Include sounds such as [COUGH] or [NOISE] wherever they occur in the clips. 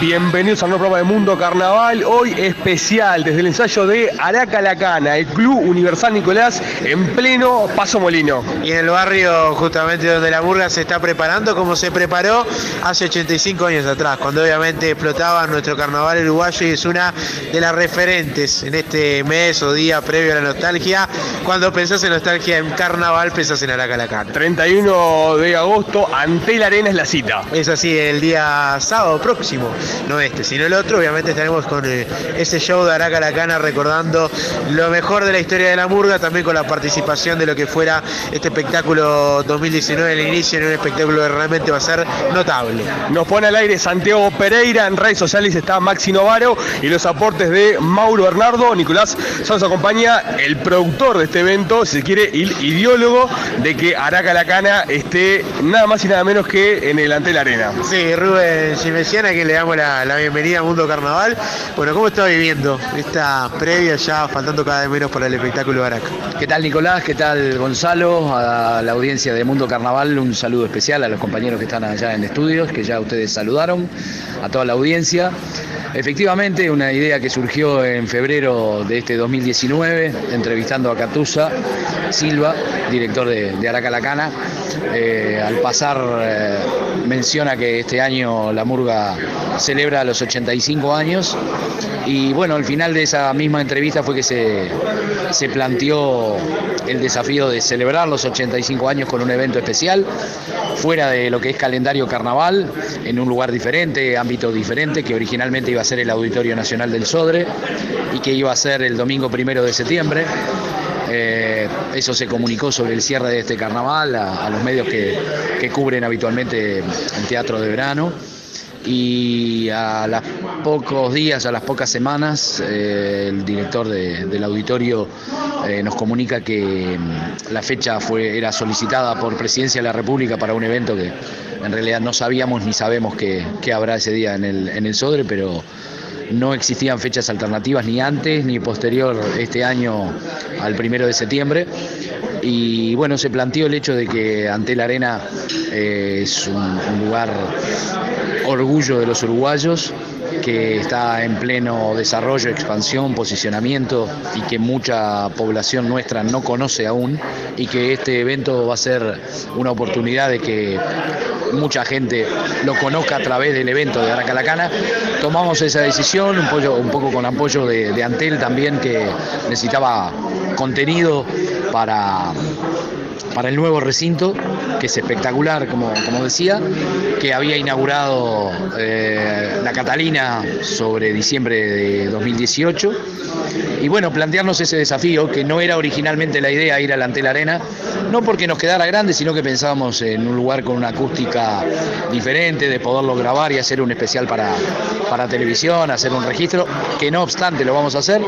Bienvenidos a una prueba de Mundo Carnaval. Hoy especial desde el ensayo de Araca Lacana, el Club Universal Nicolás, en pleno Paso Molino. Y en el barrio justamente donde la burga se está preparando, como se preparó hace 85 años atrás, cuando obviamente explotaba nuestro carnaval uruguayo y es una de las referentes en este mes o día previo a la nostalgia. Cuando pensás en nostalgia en carnaval, pensás en Araca Lacana. 31 de agosto, ante la arena es la cita. Es así, el día sábado próximo no este, sino el otro. Obviamente estaremos con eh, ese show de Araca la Cana recordando lo mejor de la historia de la murga, también con la participación de lo que fuera este espectáculo 2019 el inicio, en un espectáculo que realmente va a ser notable. Nos pone al aire Santiago Pereira, en redes sociales está Maxi Novaro y los aportes de Mauro Bernardo. Nicolás nos acompaña el productor de este evento, si se quiere, el ideólogo de que Araca la Cana esté nada más y nada menos que en el ante la arena. Sí, Rubén que le damos la, bienvenida a Mundo Carnaval. Bueno, ¿cómo está viviendo esta previa ya, faltando cada vez menos para el espectáculo de Araca? ¿Qué tal Nicolás? ¿Qué tal Gonzalo? A la audiencia de Mundo Carnaval un saludo especial a los compañeros que están allá en estudios, que ya ustedes saludaron, a toda la audiencia. Efectivamente, una idea que surgió en febrero de este 2019, entrevistando a Catusa Silva, director de, de Aracalacana. Eh, al pasar eh, menciona que este año la Murga celebra los 85 años y bueno, al final de esa misma entrevista fue que se, se planteó el desafío de celebrar los 85 años con un evento especial, fuera de lo que es calendario carnaval, en un lugar diferente, ámbito diferente, que originalmente iba a ser el Auditorio Nacional del Sodre y que iba a ser el domingo primero de septiembre. Eh, eso se comunicó sobre el cierre de este carnaval a, los medios que, que cubren habitualmente el teatro de verano y a los pocos días, a las pocas semanas, eh, el director del auditorio eh, nos comunica que mm, la fecha fue, era solicitada por Presidencia de la República para un evento que en realidad no sabíamos ni sabemos qué, habrá ese día en el, en el Sodre, pero no existían fechas alternativas ni antes ni posterior este año al primero de septiembre. Y bueno, se planteó el hecho de que ante la arena eh, es un, lugar orgullo de los uruguayos, que está en pleno desarrollo, expansión, posicionamiento y que mucha población nuestra no conoce aún y que este evento va a ser una oportunidad de que mucha gente lo conozca a través del evento de Aracalacana. Tomamos esa decisión, un, un poco con apoyo de, de Antel también, que necesitaba contenido para para el nuevo recinto, espectacular, como, como decía, que había inaugurado eh, la Catalina sobre diciembre de 2018. Y bueno, plantearnos ese desafío, que no era originalmente la idea ir a la Antel Arena, no porque nos quedara grande, sino que pensábamos en un lugar con una acústica diferente, de poderlo grabar y hacer un especial para, para televisión, hacer un registro, que no obstante lo vamos a hacer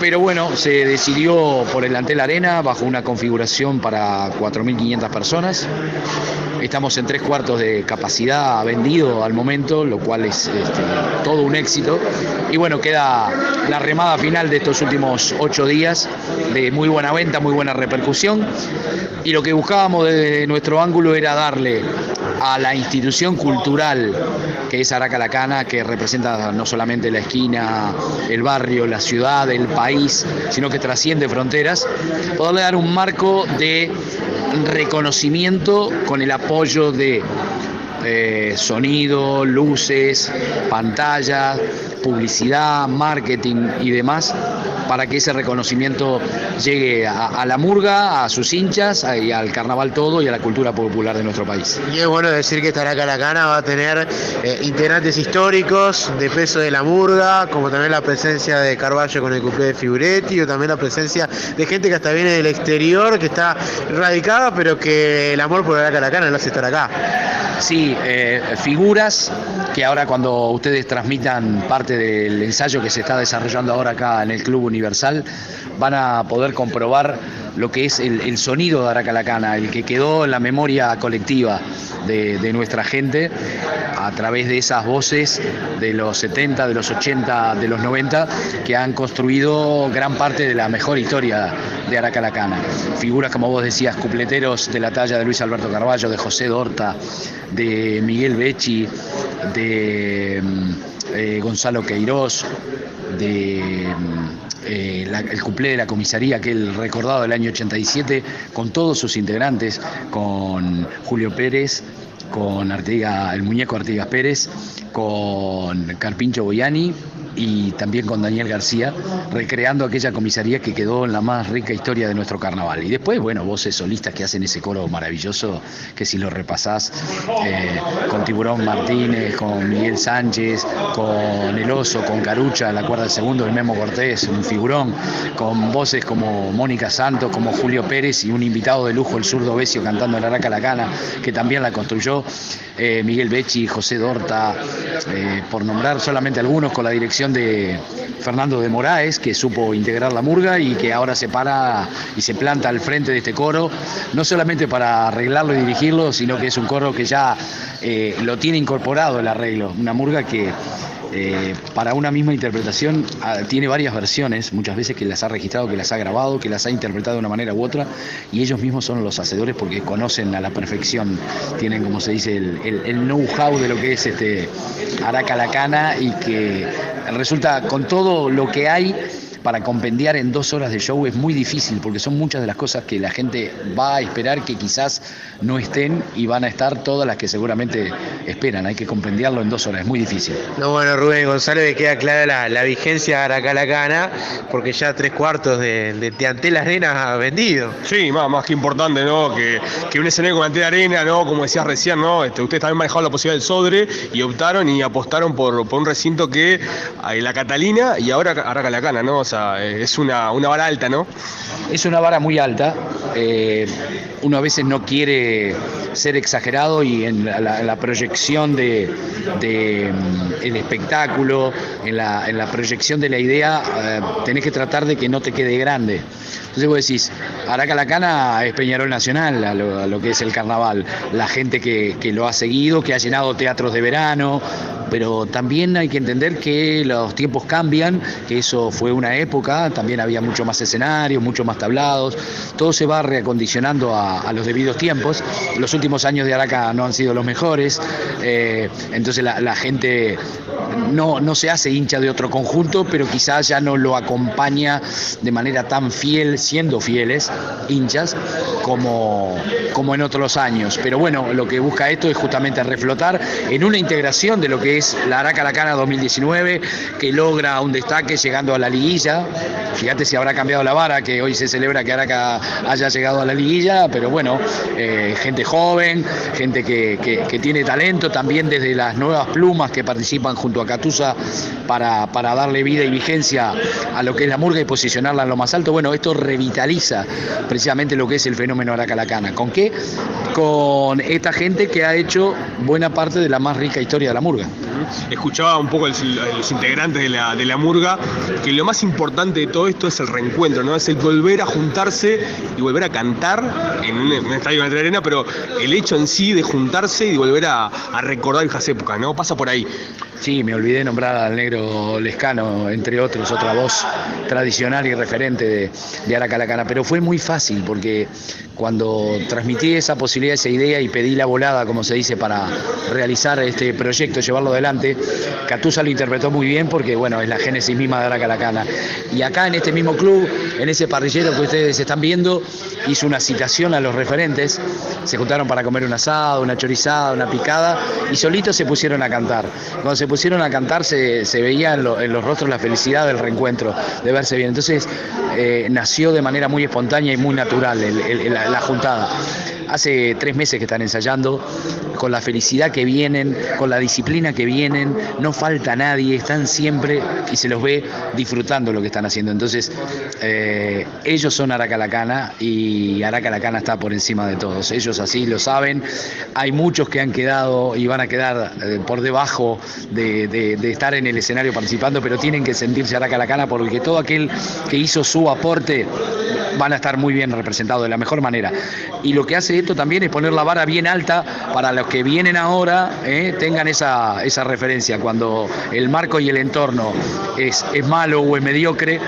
pero bueno, se decidió por el Antel Arena bajo una configuración para 4.500 personas. Estamos en tres cuartos de capacidad vendido al momento, lo cual es este, todo un éxito. Y bueno, queda la remada final de estos últimos ocho días de muy buena venta, muy buena repercusión. Y lo que buscábamos desde nuestro ángulo era darle a la institución cultural que es Aracalacana, que representa no solamente la esquina, el barrio, la ciudad, el país, sino que trasciende fronteras, poderle dar un marco de reconocimiento con el apoyo de eh, sonido, luces, pantalla, publicidad, marketing y demás para que ese reconocimiento llegue a, la murga, a sus hinchas y al carnaval todo y a la cultura popular de nuestro país. Y es bueno decir que estará Caracana va a tener eh, integrantes históricos de peso de la murga, como también la presencia de Carballo con el cumple de Figuretti, o también la presencia de gente que hasta viene del exterior, que está radicada, pero que el amor por la Caracana lo hace estar acá. Sí, eh, figuras que ahora cuando ustedes transmitan parte del ensayo que se está desarrollando ahora acá en el Club Universal, van a poder comprobar lo que es el, sonido de Aracalacana, el que quedó en la memoria colectiva de, nuestra gente a través de esas voces de los 70, de los 80, de los 90, que han construido gran parte de la mejor historia de Aracalacana. Figuras, como vos decías, cupleteros de la talla de Luis Alberto Carballo, de José Dorta, de Miguel Becci, de mm, eh, Gonzalo Queirós, de mm, eh, el cumple de la comisaría, aquel recordado del año 87, con todos sus integrantes, con Julio Pérez, con Artiga, el muñeco Artigas Pérez, con Carpincho Boyani y también con Daniel García, recreando aquella comisaría que quedó en la más rica historia de nuestro carnaval. Y después, bueno, voces solistas que hacen ese coro maravilloso, que si lo repasás, eh, con Tiburón Martínez, con Miguel Sánchez, con El Oso, con Carucha, la cuerda del segundo, el Memo Cortés, un figurón, con voces como Mónica Santos, como Julio Pérez y un invitado de lujo, el zurdo Besio, cantando la Araca La Cana, que también la construyó, eh, Miguel Becci, José Dorta, eh, por nombrar solamente algunos, con la dirección de Fernando de Moraes, que supo integrar la murga y que ahora se para y se planta al frente de este coro, no solamente para arreglarlo y dirigirlo, sino que es un coro que ya eh, lo tiene incorporado el arreglo, una murga que eh, para una misma interpretación ah, tiene varias versiones, muchas veces que las ha registrado, que las ha grabado, que las ha interpretado de una manera u otra, y ellos mismos son los hacedores porque conocen a la perfección, tienen como se dice el, know-how de lo que es este Aracalacana y que resulta con todo lo que hay para compendiar en dos horas de show es muy difícil porque son muchas de las cosas que la gente va a esperar que quizás no estén y van a estar todas las que seguramente esperan. Hay que compendiarlo en dos horas, es muy difícil. No, bueno, Rubén González, me queda clara la, vigencia de Aracalacana porque ya tres cuartos de, de Antel Arena ha vendido. Sí, más, más que importante, ¿no? Que, que un escenario como Antel Arena, ¿no? Como decías recién, ¿no? Este, ustedes también manejaron la posibilidad del Sodre y optaron y apostaron por, por un recinto que hay la Catalina y ahora Aracalacana, ¿no? sea, es una, vara alta, ¿no? Es una vara muy alta. Eh, uno a veces no quiere ser exagerado y en la, proyección de, mm, espectáculo, en la, proyección de la idea, eh, tenés que tratar de que no te quede grande. Entonces vos decís, Aracalacana es Peñarol Nacional, a lo, que es el carnaval. La gente que, que lo ha seguido, que ha llenado teatros de verano, pero también hay que entender que los tiempos cambian, que eso fue una época, también había mucho más escenarios, mucho más tablados, todo se va reacondicionando a, los debidos tiempos. Los últimos años de Araca no han sido los mejores, eh, entonces la, gente no, no se hace hincha de otro conjunto, pero quizás ya no lo acompaña de manera tan fiel, siendo fieles, hinchas, como, como en otros años. Pero bueno, lo que busca esto es justamente reflotar en una integración de lo que es la Araca Lacana 2019, que logra un destaque llegando a la liguilla. Fíjate si habrá cambiado la vara, que hoy se celebra que Araca haya llegado a la liguilla, pero bueno, eh, gente joven, gente que, tiene talento, también desde las nuevas plumas que participan junto a Catusa para, para darle vida y vigencia a lo que es la murga y posicionarla en lo más alto. Bueno, esto revitaliza precisamente lo que es el fenómeno Araca Lacana. ¿Con qué? Con esta gente que ha hecho buena parte de la más rica historia de la murga. Escuchaba un poco a los integrantes de la, de la murga que lo más importante de todo esto es el reencuentro, ¿no? Es el volver a juntarse y volver a cantar en un, estadio de arena, pero el hecho en sí de juntarse y volver a, recordar esas épocas, ¿no? Pasa por ahí. Sí, me olvidé nombrar al negro Lescano, entre otros, otra voz tradicional y referente de, de Aracalacana, pero fue muy fácil porque cuando transmití esa posibilidad, esa idea y pedí la volada, como se dice, para realizar este proyecto, llevarlo adelante, Catusa lo interpretó muy bien porque, bueno, es la génesis misma de Aracalacana. Y acá en este mismo club, en ese parrillero que ustedes están viendo, hizo una citación a los referentes, se juntaron para comer un asado, una chorizada, una picada, y solitos se pusieron a cantar. Cuando se pusieron a cantar se, veía en, los rostros la felicidad del reencuentro, de verse bien. Entonces eh, nació de manera muy espontánea y muy natural la juntada. Hace tres meses que están ensayando, con la felicidad que vienen, con la disciplina que vienen, no falta nadie, están siempre y se los ve disfrutando lo que están haciendo. Entonces, eh, ellos son Aracalacana y Aracalacana está por encima de todos. Ellos así lo saben. Hay muchos que han quedado y van a quedar eh, por debajo de, estar en el escenario participando, pero tienen que sentirse Aracalacana porque todo aquel que hizo su aporte van a estar muy bien representados de la mejor manera. Y lo que hace esto también es poner la vara bien alta para los que vienen ahora, eh, tengan esa, esa referencia. Cuando el marco y el entorno es, es malo o es mediocre,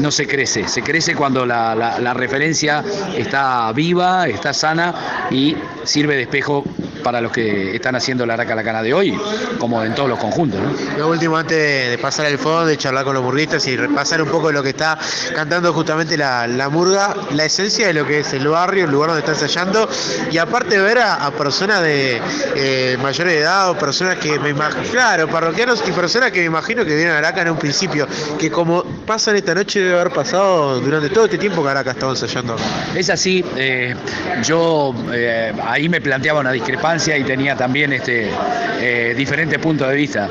no se crece. Se crece cuando la, la referencia está viva, está sana y sirve de espejo para los que están haciendo la Araca la Cana de hoy, como en todos los conjuntos. Lo último, antes de pasar al fondo, de charlar con los murguistas y repasar un poco de lo que está cantando justamente la, murga, la esencia de lo que es el barrio, el lugar donde está ensayando, y aparte ver a, personas de eh, mayor edad o personas que me imagino, claro, parroquianos y personas que me imagino que vienen a Araca en un principio, que como pasan esta noche debe haber pasado durante todo este tiempo que Araca estado ensayando. Es así, eh, yo eh, ahí me planteaba una discrepancia y tenía también este, eh, diferentes puntos de vista.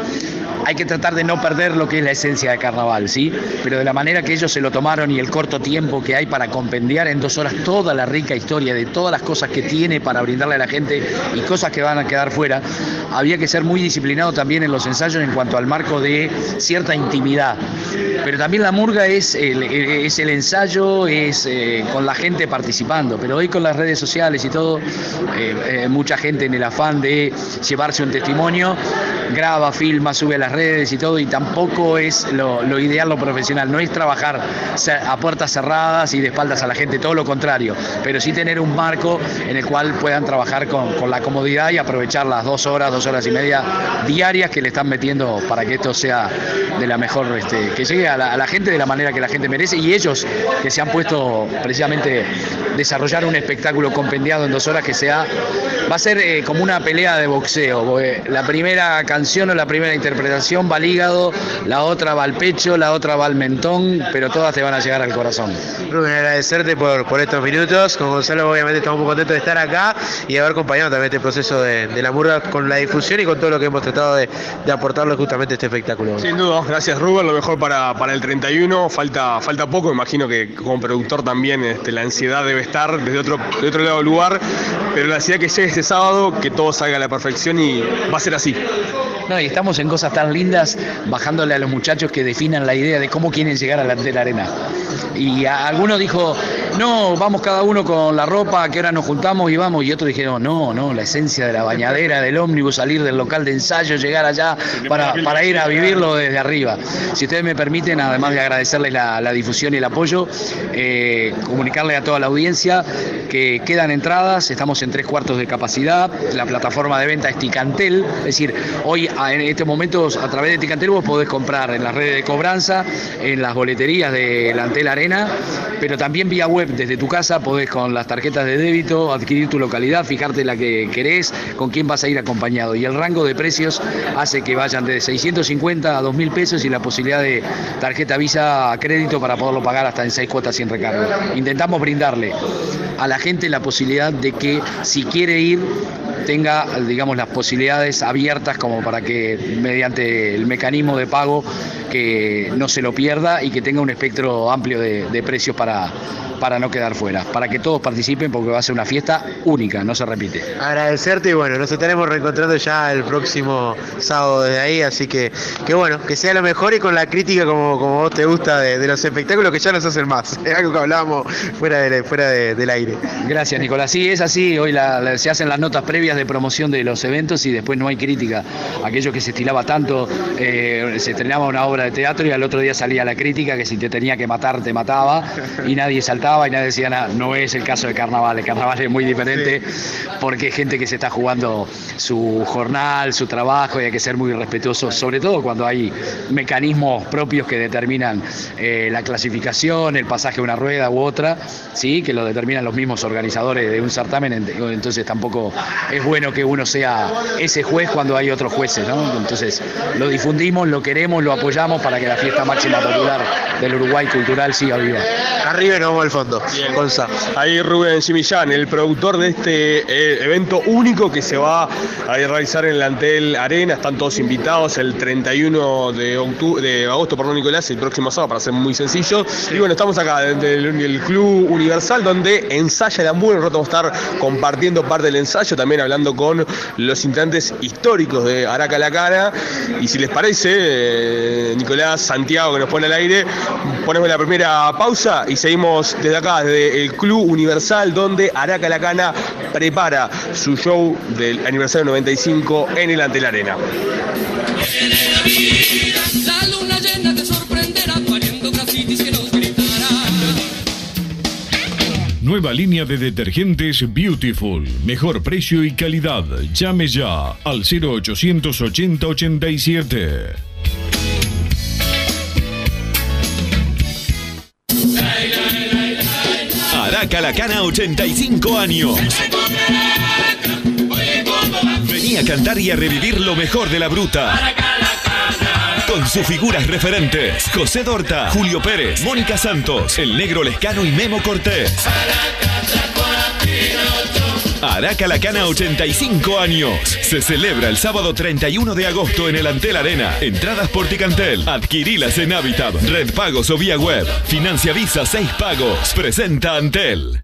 Hay que tratar de no perder lo que es la esencia de carnaval, ¿sí? Pero de la manera que ellos se lo tomaron y el corto tiempo que hay para compendiar en dos horas toda la rica historia de todas las cosas que tiene para brindarle a la gente y cosas que van a quedar fuera, había que ser muy disciplinado también en los ensayos en cuanto al marco de cierta intimidad. Pero también la murga es el, es el ensayo, es eh, con la gente participando. Pero hoy con las redes sociales y todo, eh, mucha gente en el afán de llevarse un testimonio, graba, filma, sube a las redes y todo, y tampoco es lo, ideal, lo profesional, no es trabajar a puertas cerradas y de espaldas a la gente, todo lo contrario, pero sí tener un marco en el cual puedan trabajar con, la comodidad y aprovechar las dos horas, dos horas y media diarias que le están metiendo para que esto sea de la mejor, este, que llegue a la, gente de la manera que la gente merece. Y ellos que se han puesto precisamente desarrollar un espectáculo compendiado en dos horas que sea, va a ser eh, como una pelea de boxeo, la primera canción o la primera interpretación va al hígado, la otra va al pecho, la otra va al mentón, pero todas te van a llegar al corazón. Rubén, agradecerte por, por estos minutos, con Gonzalo obviamente estamos muy contentos de estar acá y haber acompañado también este proceso de, la murga con la difusión y con todo lo que hemos tratado de, aportarle justamente a este espectáculo. Sin duda, gracias Rubén, lo mejor para, para el 31, falta, falta poco, imagino que como productor también este, la ansiedad debe estar desde otro, de otro lado del lugar, pero la ansiedad que llegue este sábado, que todo salga a la perfección y va a ser así. No, y estamos en cosas tan lindas, bajándole a los muchachos que definan la idea de cómo quieren llegar a la, de la arena. Y alguno dijo, no, vamos cada uno con la ropa, que ahora nos juntamos y vamos. Y otros dijeron, no, no, la esencia de la bañadera, del ómnibus, salir del local de ensayo, llegar allá para, para ir a vivirlo desde arriba. Si ustedes me permiten, además de agradecerles la, difusión y el apoyo, eh, comunicarle a toda la audiencia que quedan entradas, estamos en tres cuartos de capacidad, la plataforma de venta es Ticantel, es decir, hoy en estos momentos a través de Ticantel vos podés comprar en las redes de cobranza, en las boleterías de la Arena, pero también vía web desde tu casa podés con las tarjetas de débito adquirir tu localidad, fijarte la que querés, con quién vas a ir acompañado. Y el rango de precios hace que vayan de 650 a 2.000 pesos y la posibilidad de tarjeta Visa a crédito para poderlo pagar hasta en seis cuotas sin recargo. Intentamos brindarle a la gente la posibilidad de que si quiere ir tenga, digamos, las posibilidades abiertas como para que mediante el mecanismo de pago que no se lo pierda y que tenga un espectro amplio de, precios para, para no quedar fuera, para que todos participen porque va a ser una fiesta única, no se repite. Agradecerte y bueno, nos estaremos reencontrando ya el próximo sábado desde ahí, así que, que bueno, que sea lo mejor y con la crítica como, como vos te gusta de, los espectáculos que ya nos hacen más, [LAUGHS] es algo que hablábamos fuera, de, fuera del aire. Gracias Nicolás, sí, es así, hoy se hacen las notas previas de promoción de los eventos y después no hay crítica. Aquello que se estilaba tanto, eh, se estrenaba una obra de teatro y al otro día salía la crítica que si te tenía que matar te mataba y nadie saltaba gritaba y nadie decía nada. No es el caso de carnaval, el carnaval es muy diferente porque hay gente que se está jugando su jornal, su trabajo y hay que ser muy respetuoso, sobre todo cuando hay mecanismos propios que determinan eh, la clasificación, el pasaje de una rueda u otra, sí, que lo determinan los mismos organizadores de un certamen, entonces tampoco es bueno que uno sea ese juez cuando hay otros jueces, ¿no? Entonces lo difundimos, lo queremos, lo apoyamos para que la fiesta máxima popular del Uruguay cultural siga viva. Arriba y nos fondo. Ahí Rubén Chimillán, el productor de este eh, evento único que se va a realizar en el Antel Arena. Están todos invitados el 31 de, octubre, de agosto, perdón, Nicolás, el próximo sábado, para ser muy sencillo. Y bueno, estamos acá del el Club Universal, donde ensaya la hamburguesa. Nosotros vamos a estar compartiendo parte del ensayo, también hablando con los integrantes históricos de Araca la Cara. Y si les parece, eh, Nicolás Santiago, que nos pone al aire, ponemos la primera pausa y seguimos desde acá, desde el Club Universal, donde Araca la Cana prepara su show del aniversario 95 en el Ante la Arena. Nueva línea de detergentes Beautiful. Mejor precio y calidad. Llame ya al 0880 87. Araca la Cana 85 años. Venía a cantar y a revivir lo mejor de la bruta. Con sus figuras referentes, José Dorta, Julio Pérez, Mónica Santos, El Negro Lescano y Memo Cortés. Araca la Cana 85 años. Se celebra el sábado 31 de agosto en el Antel Arena. Entradas por Ticantel. Adquirilas en Habitat, Red Pagos o vía web. Financia Visa 6 pagos. Presenta Antel.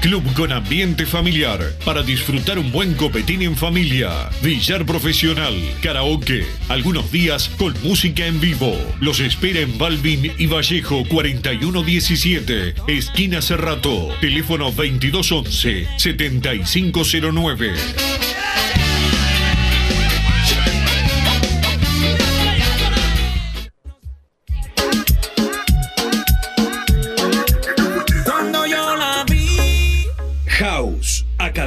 Club con ambiente familiar para disfrutar un buen copetín en familia. Billar profesional, karaoke, algunos días con música en vivo. Los espera en Balvin y Vallejo 4117, esquina Cerrato, teléfono 2211 7509.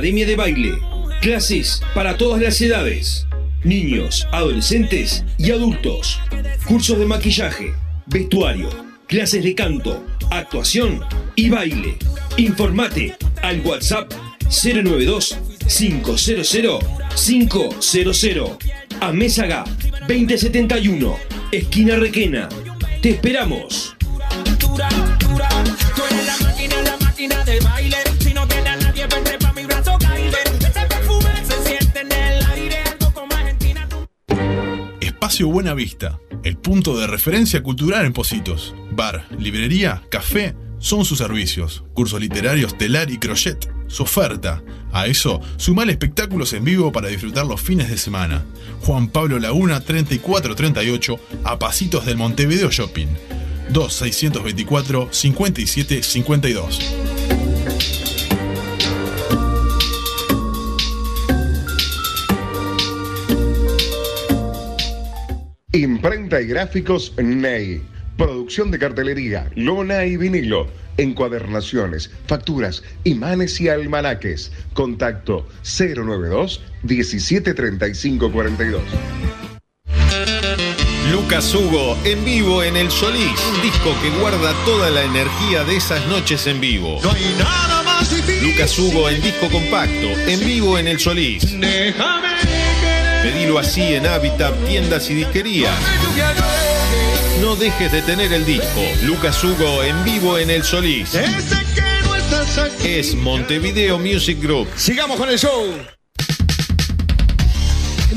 Academia de Baile. Clases para todas las edades. Niños, adolescentes y adultos. Cursos de maquillaje, vestuario, clases de canto, actuación y baile. Informate al WhatsApp 092 500 500. A Mésaga 2071, esquina Requena. Te esperamos. Espacio Buena Vista, el punto de referencia cultural en Positos. Bar, librería, café, son sus servicios. Cursos literarios, telar y crochet, su oferta. A eso, sumale espectáculos en vivo para disfrutar los fines de semana. Juan Pablo Laguna 3438, a pasitos del Montevideo Shopping. 2624 5752. Imprenta y gráficos Ney. Producción de cartelería, lona y vinilo. Encuadernaciones, facturas, imanes y almanaques. Contacto 092 173542. Lucas Hugo en vivo en El Solís, un disco que guarda toda la energía de esas noches en vivo. No hay nada más difícil. Lucas Hugo en disco compacto, en vivo en El Solís. Déjame querer. Pedilo así en Habitat, tiendas y disquerías. No dejes de tener el disco. Lucas Hugo en vivo en El Solís. Es Montevideo Music Group. Sigamos con el show.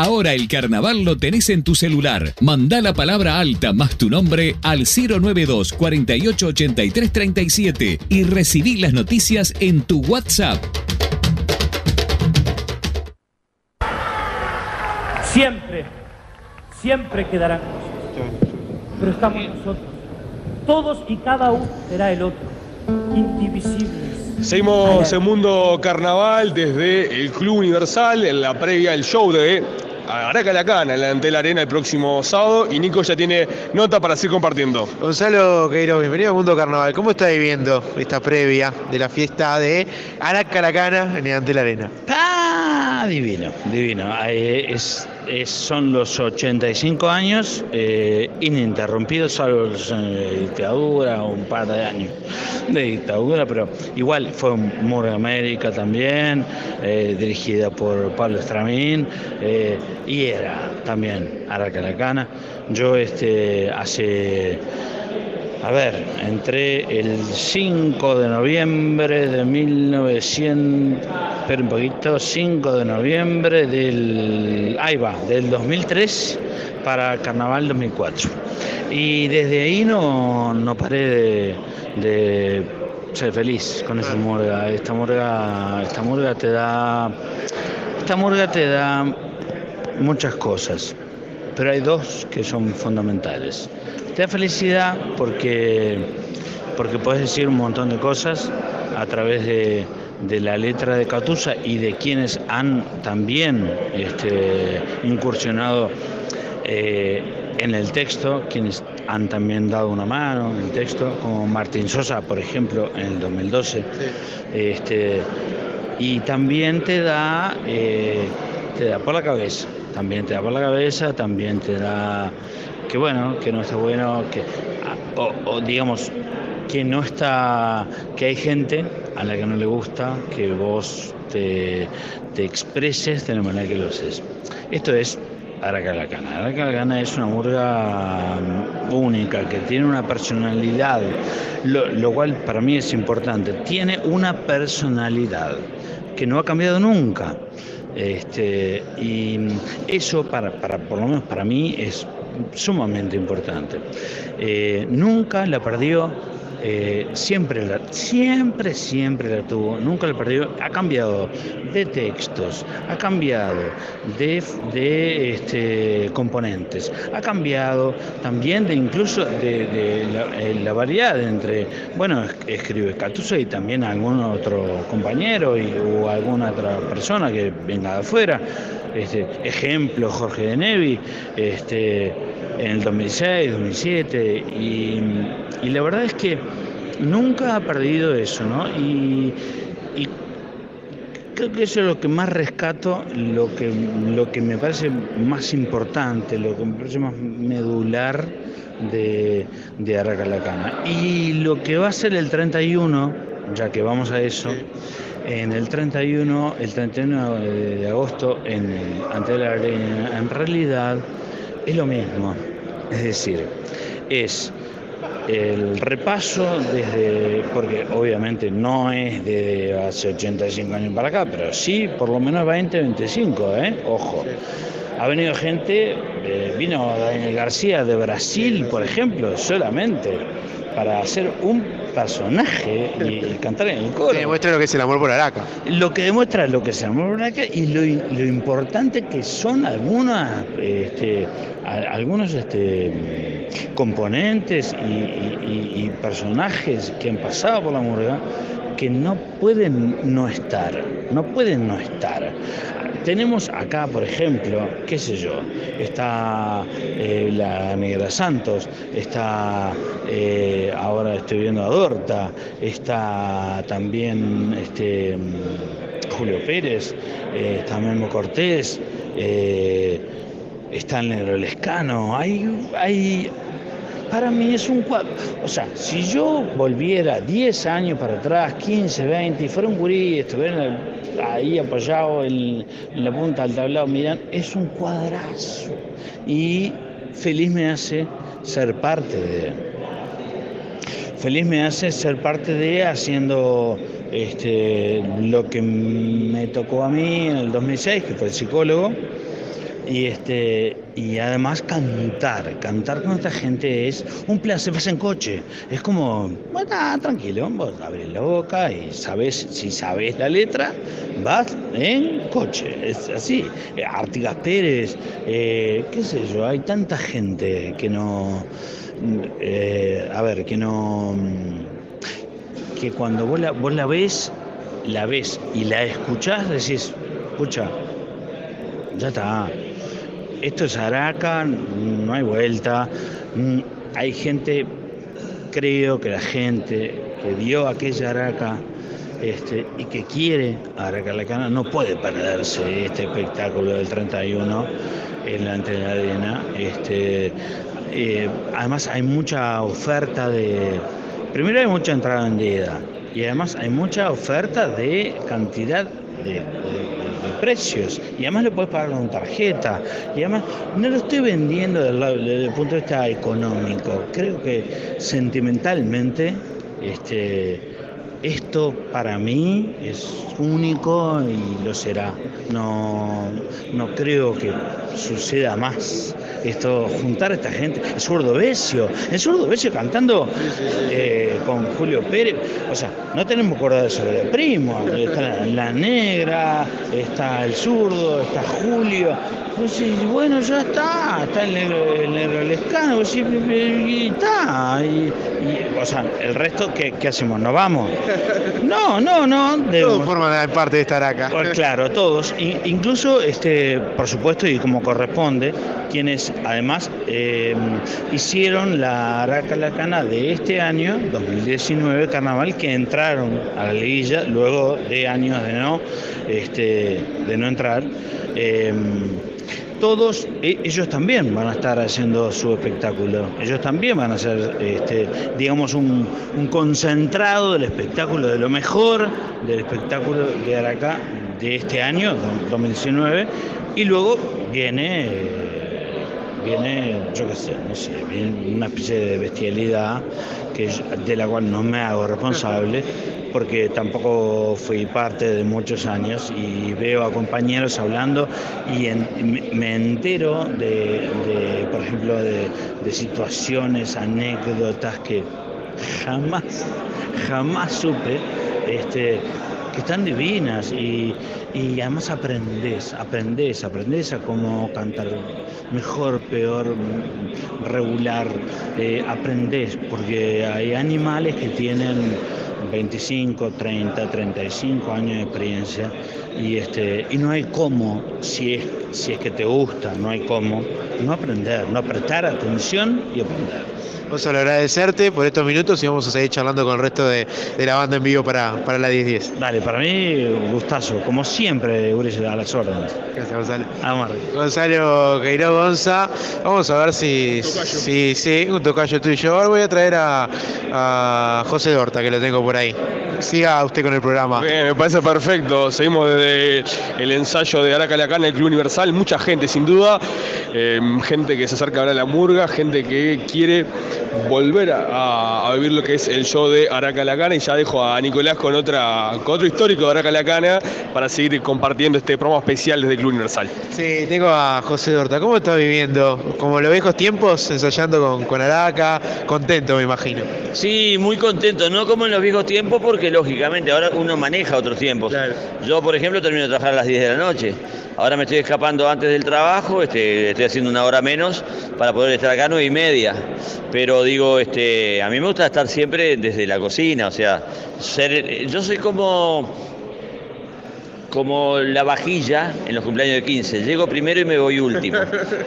Ahora el carnaval lo tenés en tu celular. Mandá la palabra alta más tu nombre al 092 48 83 37 y recibí las noticias en tu WhatsApp. Siempre, siempre quedarán cosas. Pero estamos nosotros. Todos y cada uno será el otro. Indivisibles. Seguimos en Mundo Carnaval desde el Club Universal, en la previa del show de Araca la Cana, en la Antel Arena el próximo sábado. Y Nico ya tiene nota para seguir compartiendo. Gonzalo Queiroz, bienvenido a Mundo Carnaval. ¿Cómo está viviendo esta previa de la fiesta de Araca la Cana en el Antel Arena? Ah, divino, divino. Eh, es, es- son los 85 años eh, ininterrumpidos, salvo años de dictadura, un par de años de dictadura, pero igual fue un Muro de América también, eh, dirigida por Pablo Estramín, eh, y era también Aracalacana. Yo este, hace a ver, entré el 5 de noviembre de 1900, espera un poquito, 5 de noviembre del, ahí va, del 2003 para Carnaval 2004. Y desde ahí no, no paré de, de ser feliz con esta murga. Esta murga, esta murga te da, esta murga te da muchas cosas, pero hay dos que son fundamentales. Te da felicidad porque, porque puedes decir un montón de cosas a través de, de la letra de Catusa y de quienes han también este, incursionado eh, en el texto, quienes han también dado una mano en el texto, como Martín Sosa, por ejemplo, en el 2012. Este, y también te da, eh, te da por la cabeza, también te da por la cabeza, también te da que bueno, que no está bueno, que o, digamos que no está, que hay gente a la que no le gusta que vos te, te expreses de la manera que lo haces. Esto es Aracalacana. Aracalacana es una murga mm, única, que tiene una personalidad, lo, lo cual para mí es importante. Tiene una personalidad que no ha cambiado nunca. Este, y eso, para, para, por lo menos para mí, es sumamente importante. Eh, nunca la perdió, eh, siempre, la, siempre, siempre la tuvo, nunca la perdió. Ha cambiado de textos, ha cambiado de, de este, componentes, ha cambiado también de incluso de, eh, la variedad entre, bueno, es- escribe Catusa y también algún otro compañero y, o alguna otra persona que venga de afuera. Este, ejemplo, Jorge de Nevi, este, en el 2006, 2007, y, la verdad es que nunca ha perdido eso, ¿no? Y, creo que eso es lo que más rescato, lo que, lo que me parece más importante, lo que me parece más medular de, de Aracalacana. Y lo que va a ser el 31, ya que vamos a eso, en el 31, el 31 de de agosto, en el, ante la arena, en realidad es lo mismo. Es decir, es el repaso desde, porque obviamente no es de hace 85 años para acá, pero sí por lo menos 20, 25, ¿eh? Ojo. Ha venido gente, eh, vino Daniel García de Brasil, por ejemplo, solamente para hacer un personaje y, y cantar en el coro. Que demuestra lo que es el amor por Araca. Lo que demuestra lo que es el amor por Araca y lo, lo importante que son algunas, este, a- algunos este, componentes y- y personajes que han pasado por la murga que no pueden no estar, no pueden no estar. Tenemos acá, por ejemplo, qué sé yo, está eh, la Negra Santos, está, eh, ahora estoy viendo a Dorta, está también este, Julio Pérez, eh, está Memo Cortés, eh, está el Negro Lescano, hay, hay, para mí es un cuadro. O sea, si yo volviera 10 años para atrás, 15, 20, y fuera un gurí, estuviera ahí apoyado en, la punta del tablado, miran, es un cuadrazo. Y feliz me hace ser parte de. Feliz me hace ser parte de haciendo este, lo que me tocó a mí en el 2006, que fue el psicólogo. Y, este, y además cantar, cantar con esta gente es un placer, vas en coche, es como, bueno, ah, tranquilo, vos abrís la boca y sabes, si sabes la letra, vas en coche, es así. Eh, Artigas Pérez, eh, qué sé yo, hay tanta gente que no, eh, a ver, que no, que cuando vos la, vos la ves, la ves y la escuchás, decís, escucha, ya está. Esto es Araca, no hay vuelta. Mm, Hay gente, creo que la gente que vio aquella Araca este, y que quiere Araca la Cana no puede perderse este espectáculo del 31 en la Antena Arena. Este, eh, además hay mucha oferta de... Primero hay mucha entrada vendida y además hay mucha oferta de cantidad de precios. Y además lo puedes pagar con tarjeta. Y además no lo estoy vendiendo desde el punto de vista económico. Creo que sentimentalmente este esto para mí es único y lo será. No no creo que suceda más esto juntar a esta gente. El zurdo Besio el zurdo Besio cantando eh, con Julio Pérez. O sea no tenemos acordar sobre el primo está la, negra está el zurdo está Julio pues sí, bueno ya está está el negro, el negro lescano pues sí, y está y, y, o sea el resto ¿qué, qué hacemos? ¿nos vamos? no no no Todos forman parte de esta Araca. pues claro, todos. In- incluso, este, por supuesto, y como corresponde, quienes además eh, hicieron la Araca Lacana de este año, 2019, carnaval, que a la liguilla luego de años de no, este, de no entrar. Eh, todos e- ellos también van a estar haciendo su espectáculo. Ellos también van a hacer, este, digamos, un, un concentrado del espectáculo, de lo mejor del espectáculo de Aracá de este año, 2019, y luego viene, eh, viene, yo qué sé, no sé, viene una especie de bestialidad que, de la cual no me hago responsable porque tampoco fui parte de muchos años y veo a compañeros hablando y me- entero de, de, por ejemplo, de, de situaciones, anécdotas que jamás, jamás supe, este, están divinas y, y además aprendes, aprendes, aprendes a cómo cantar mejor, peor, regular, eh, aprendes, porque hay animales que tienen 25, 30, 35 años de experiencia y, este, y no hay cómo, si es, si es que te gusta, no hay cómo, no aprender, no prestar atención y aprender. Vamos a agradecerte por estos minutos y vamos a seguir charlando con el resto de, de la banda en vivo para, para la 1010. Dale, para mí, gustazo, como siempre, Ulises, a las órdenes. Gracias, Gonzalo. Vamos Gonzalo Queiroz Gonza, vamos a ver si, si, sí, un tocayo tuyo. Ahora voy a traer a, a José Dorta, que lo tengo por ahí. Siga usted con el programa. Bien, me parece perfecto. Seguimos desde el ensayo de Araca Lacana el Club Universal. Mucha gente, sin duda. Eh, gente que se acerca a ver a la murga, gente que quiere volver a, a vivir lo que es el show de Araca Lacana. Y ya dejo a Nicolás con, otra, con otro histórico de Araca Lacana para seguir compartiendo este programa especial desde el Club Universal. Sí, tengo a José Dorta. ¿Cómo está viviendo? Como los viejos tiempos, ensayando con, con Araca. Contento, me imagino. Sí, muy contento, no como en los viejos tiempos, porque lógicamente ahora uno maneja otros tiempos. Yo, por ejemplo, termino de trabajar a las 10 de la noche. Ahora me estoy escapando antes del trabajo, este, estoy haciendo una hora menos para poder estar acá a 9 y media. Pero digo, este, a mí me gusta estar siempre desde la cocina, o sea, ser, yo soy como como la vajilla en los cumpleaños de 15. Llego primero y me voy último.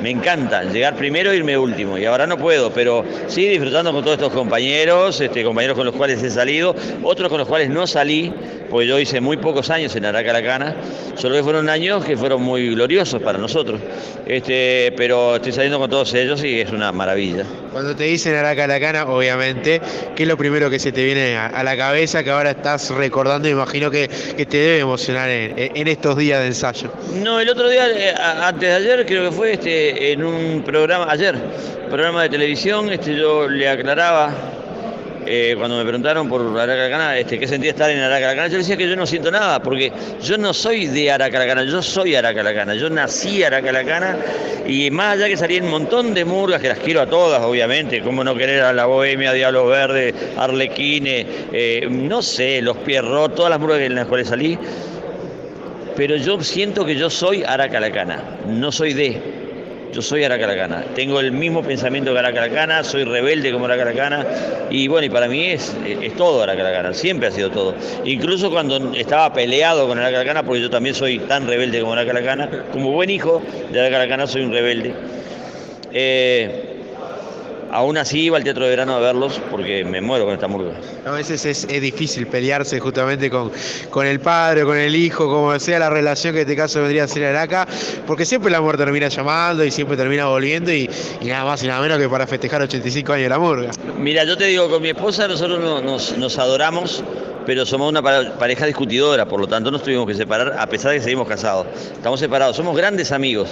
Me encanta llegar primero e irme último. Y ahora no puedo, pero sí disfrutando con todos estos compañeros, este, compañeros con los cuales he salido, otros con los cuales no salí, porque yo hice muy pocos años en Aracalacana, solo que fueron años que fueron muy gloriosos para nosotros. Este, pero estoy saliendo con todos ellos y es una maravilla. Cuando te dicen Aracalacana, obviamente, ¿qué es lo primero que se te viene a, a la cabeza que ahora estás recordando? Imagino que, que te debe emocionar en, en estos días de ensayo. No, el otro día, eh, antes de ayer, creo que fue este, en un programa, ayer, programa de televisión, este, yo le aclaraba, eh, cuando me preguntaron por Aracalacana, este, qué sentía estar en Aracalacana, yo decía que yo no siento nada, porque yo no soy de Aracalacana, yo soy Aracalacana, yo nací Aracalacana, y más allá que salí en un montón de murgas, que las quiero a todas, obviamente, como no querer a la Bohemia, Diablos Verdes, Arlequines, eh, no sé, Los Pierrot, todas las murgas en las cuales salí, pero yo siento que yo soy Aracalacana, no soy de. Yo soy Aracalacana. Tengo el mismo pensamiento que Aracalacana, soy rebelde como Aracalacana y bueno, y para mí es, todo Aracalacana, siempre ha sido todo. Incluso cuando estaba peleado con Aracalacana, porque yo también soy tan rebelde como Aracalacana, como buen hijo de Aracalacana soy un rebelde. Eh, aún así iba al teatro de verano a verlos porque me muero con esta murga. A veces es, es difícil pelearse justamente con, con el padre, con el hijo, como sea la relación que en este caso vendría a ser Araca, porque siempre el amor termina llamando y siempre termina volviendo y, y nada más y nada menos que para festejar 85 años de la murga. Mira, yo te digo, con mi esposa nosotros no- nos, nos adoramos, pero somos una pa- pareja discutidora, por lo tanto nos tuvimos que separar a pesar de que seguimos casados. Estamos separados, somos grandes amigos.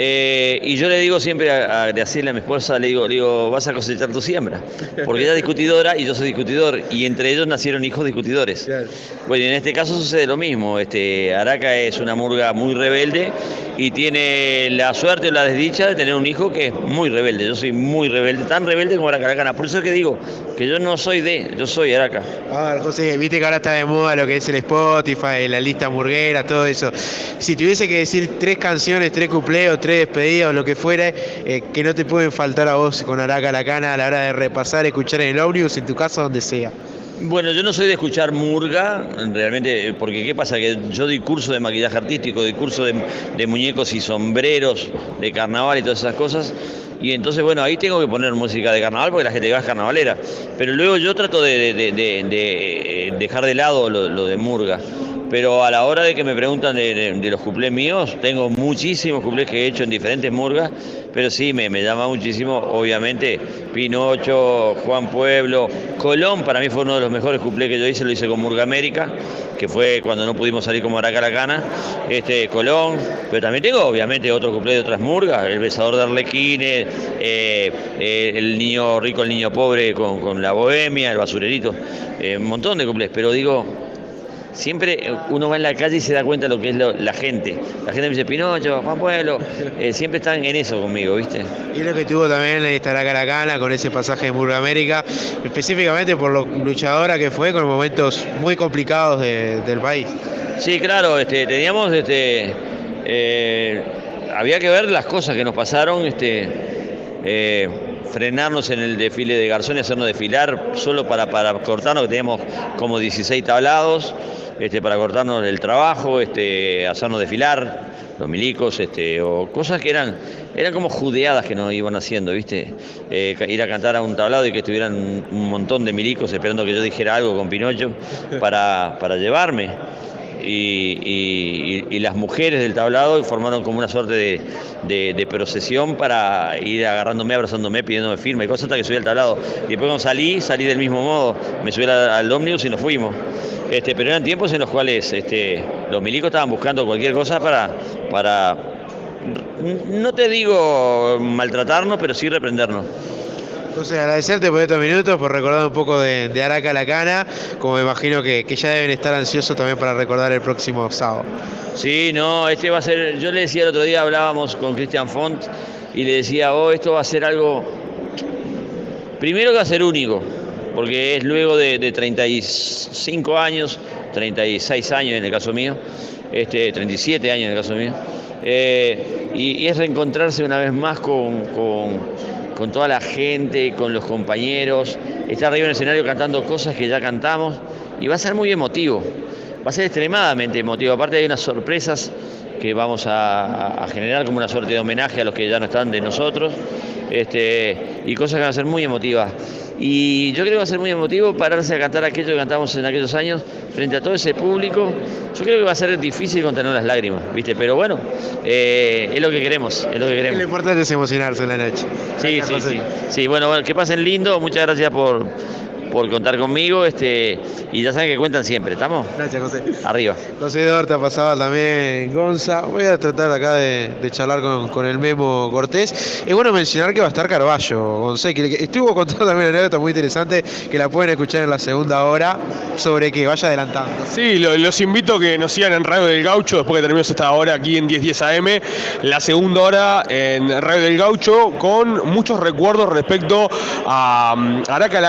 Eh, y yo le digo siempre a, a Graciela, mi esposa, le digo, le digo, vas a cosechar tu siembra. Porque ella es discutidora y yo soy discutidor. Y entre ellos nacieron hijos discutidores. Bueno, y en este caso sucede lo mismo. Este, Araca es una murga muy rebelde y tiene la suerte o la desdicha de tener un hijo que es muy rebelde. Yo soy muy rebelde, tan rebelde como Aracalacana. Por eso es que digo que yo no soy de, yo soy Araca. A ver, José, viste que ahora está de moda lo que es el Spotify, la lista murguera, todo eso. Si tuviese que decir tres canciones, tres cupleos, tres despedidas o lo que fuera, eh, que no te pueden faltar a vos con Araca la cana a la hora de repasar, escuchar en el ómnibus, en tu casa, donde sea. Bueno, yo no soy de escuchar murga, realmente, porque ¿qué pasa? Que yo doy curso de maquillaje artístico, doy curso de, de muñecos y sombreros, de carnaval y todas esas cosas. Y entonces, bueno, ahí tengo que poner música de carnaval porque la gente va es carnavalera. Pero luego yo trato de, eh, dejar de lado lo, lo de murga. Pero a la hora de que me preguntan de los cuplés míos, tengo muchísimos cuplés que he hecho en diferentes murgas, pero sí, me, me llama muchísimo, obviamente, Pinocho, Juan Pueblo, Colón, para mí fue uno de los mejores cuplés que yo hice, lo hice con Murga América, que fue cuando no pudimos salir como Aracalacana, este, Colón, pero también tengo obviamente otro cuplé de otras murgas, El Besador de Arlequines, eh, eh, El Niño Rico, El Niño Pobre con, con La Bohemia, El Basurerito, eh, un montón de cuplés, pero digo, Siempre uno va en la calle y se da cuenta de lo que es lo- la gente. La gente me dice, Pinocho, Juan Pueblo, eh, siempre están en eso conmigo, ¿viste? Y lo que tuvo también esta la cana con ese pasaje de Murga América, específicamente por lo luchadora que fue con momentos muy complicados de- del país. Sí, claro, este, teníamos, este, eh, había que ver las cosas que nos pasaron, este, eh, frenarnos en el desfile de Garzón y hacernos desfilar solo para, para cortarnos, que teníamos como 16 tablados, este, para cortarnos el trabajo, este, hacernos desfilar, los milicos, este, o cosas que eran, eran como judeadas que nos iban haciendo, ¿viste? Eh, ir a cantar a un tablado y que estuvieran un montón de milicos esperando que yo dijera algo con Pinocho para, para llevarme y, las mujeres del tablado formaron como una suerte de, de- procesión para ir agarrándome, abrazándome, pidiéndome firma y cosas hasta que subí al tablado. Y después cuando salí, salí del mismo modo, me subí al, al ómnibus y nos fuimos. Este, pero eran tiempos en los cuales este, los milicos estaban buscando cualquier cosa para, para, no te digo maltratarnos, pero sí reprendernos. Entonces, agradecerte por estos minutos, por recordar un poco de, de Araca la cana, como me imagino que, ya deben estar ansiosos también para recordar el próximo sábado. Sí, no, este va a ser, yo le decía el otro día, hablábamos con Cristian Font y le decía, oh, esto va a ser algo, primero que va a ser único, porque es luego de, de 35 años, 36 años en el caso mío, este, 37 años en el caso mío, eh, y, y es reencontrarse una vez más con, con- con toda la gente, con los compañeros, estar arriba en el escenario cantando cosas que ya cantamos, y va a ser muy emotivo. va a ser extremadamente emotivo. Aparte hay unas sorpresas que vamos a, generar como una suerte de homenaje a los que ya no están de nosotros este, y cosas que van a ser muy emotivas. Y yo creo que va a ser muy emotivo pararse a cantar aquello que cantamos en aquellos años frente a todo ese público. Yo creo que va a ser difícil contener las lágrimas, ¿viste? Pero bueno, eh, es lo que queremos, es lo que queremos. Lo importante es emocionarse en la noche. Sí, sí, sí. Sí, bueno, bueno, que pasen lindo, muchas gracias por, por contar conmigo, este, y ya saben que cuentan siempre, ¿estamos? Gracias, José. Arriba. José Dorta pasaba también Gonza. Voy a tratar acá de, de charlar con, con el Memo Cortés. Es bueno mencionar que va a estar Carballo, Gonzé, que estuvo contando también una anécdota muy interesante que la pueden escuchar en la segunda hora sobre que vaya adelantando. Sí, lo- los invito a que nos sigan en Radio del Gaucho después que terminemos esta hora aquí en 1010 AM. La segunda hora en Radio del Gaucho con muchos recuerdos respecto a um, Araca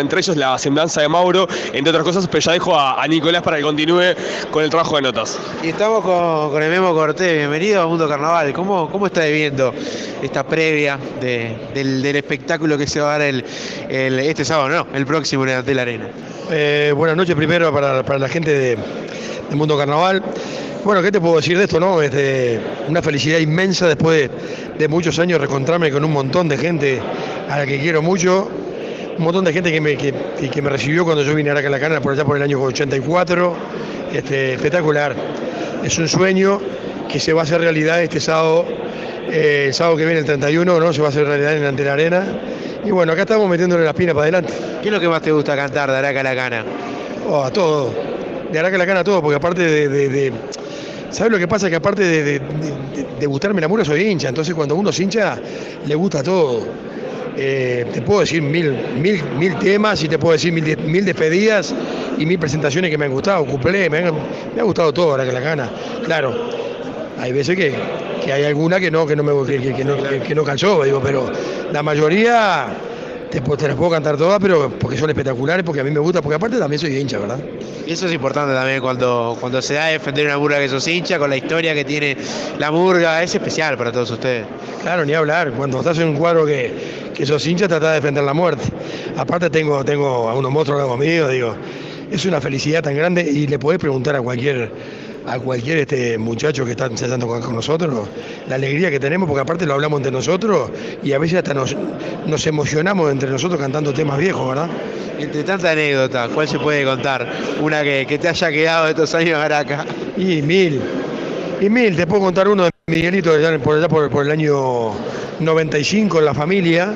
Entre ellos la semblanza de Mauro, entre otras cosas, pero ya dejo a, a Nicolás para que continúe con el trabajo de notas. Y estamos con, con el Memo Cortés. Bienvenido a Mundo Carnaval. ¿Cómo, cómo está viviendo esta previa de- del, del espectáculo que se va a dar el, el- este sábado, no, el próximo en la Arena? Eh, buenas noches primero para, para la gente de, de Mundo Carnaval. Bueno, ¿qué te puedo decir de esto? no? Este, una felicidad inmensa después de, de muchos años reencontrarme con un montón de gente a la que quiero mucho. Un montón de gente que me, que, que- me recibió cuando yo vine a la Cana por allá por el año 84. Este, espectacular. Es un sueño que se va a hacer realidad este sábado, eh, el sábado que viene, el 31, ¿no? Se va a hacer realidad en Ante la Arena. Y bueno, acá estamos metiéndole la espina para adelante. ¿Qué es lo que más te gusta cantar de Araca la Cana? Oh, a todo. De Araca la Cana a todo, porque aparte de. de- de- ¿Sabes lo que pasa? Que aparte de, de- de- de gustarme la mura soy hincha, entonces cuando uno es hincha, le gusta todo. Eh, te puedo decir mil, mil, mil temas y te puedo decir mil, mil despedidas y mil presentaciones que me han gustado, cumplé, me, ha gustado todo Araca la Cana. Claro, hay veces que, que hay alguna que no, que no me que, que- que no, que- que no digo, pero la mayoría te, te las puedo cantar todas, pero porque son espectaculares, porque a mí me gusta, porque aparte también soy hincha, ¿verdad? Y eso es importante también cuando, cuando se da a defender una murga que sos hincha, con la historia que tiene la murga, es especial para todos ustedes. Claro, ni hablar. Cuando estás en un cuadro que, que sos hincha, tratás de defender la muerte. Aparte tengo, tengo a unos monstruos al lado mío, digo, es una felicidad tan grande y le podés preguntar a cualquier a cualquier este muchacho que está ensayando con, con nosotros, la alegría que tenemos, porque aparte lo hablamos entre nosotros y a veces hasta nos, nos emocionamos entre nosotros cantando temas viejos, ¿verdad? Entre tanta anécdota, ¿cuál se puede contar? Una que, que te haya quedado de estos años en Araca. Y mil. Y mil, te puedo contar uno de Miguelito por allá por, por el año 95 en la familia.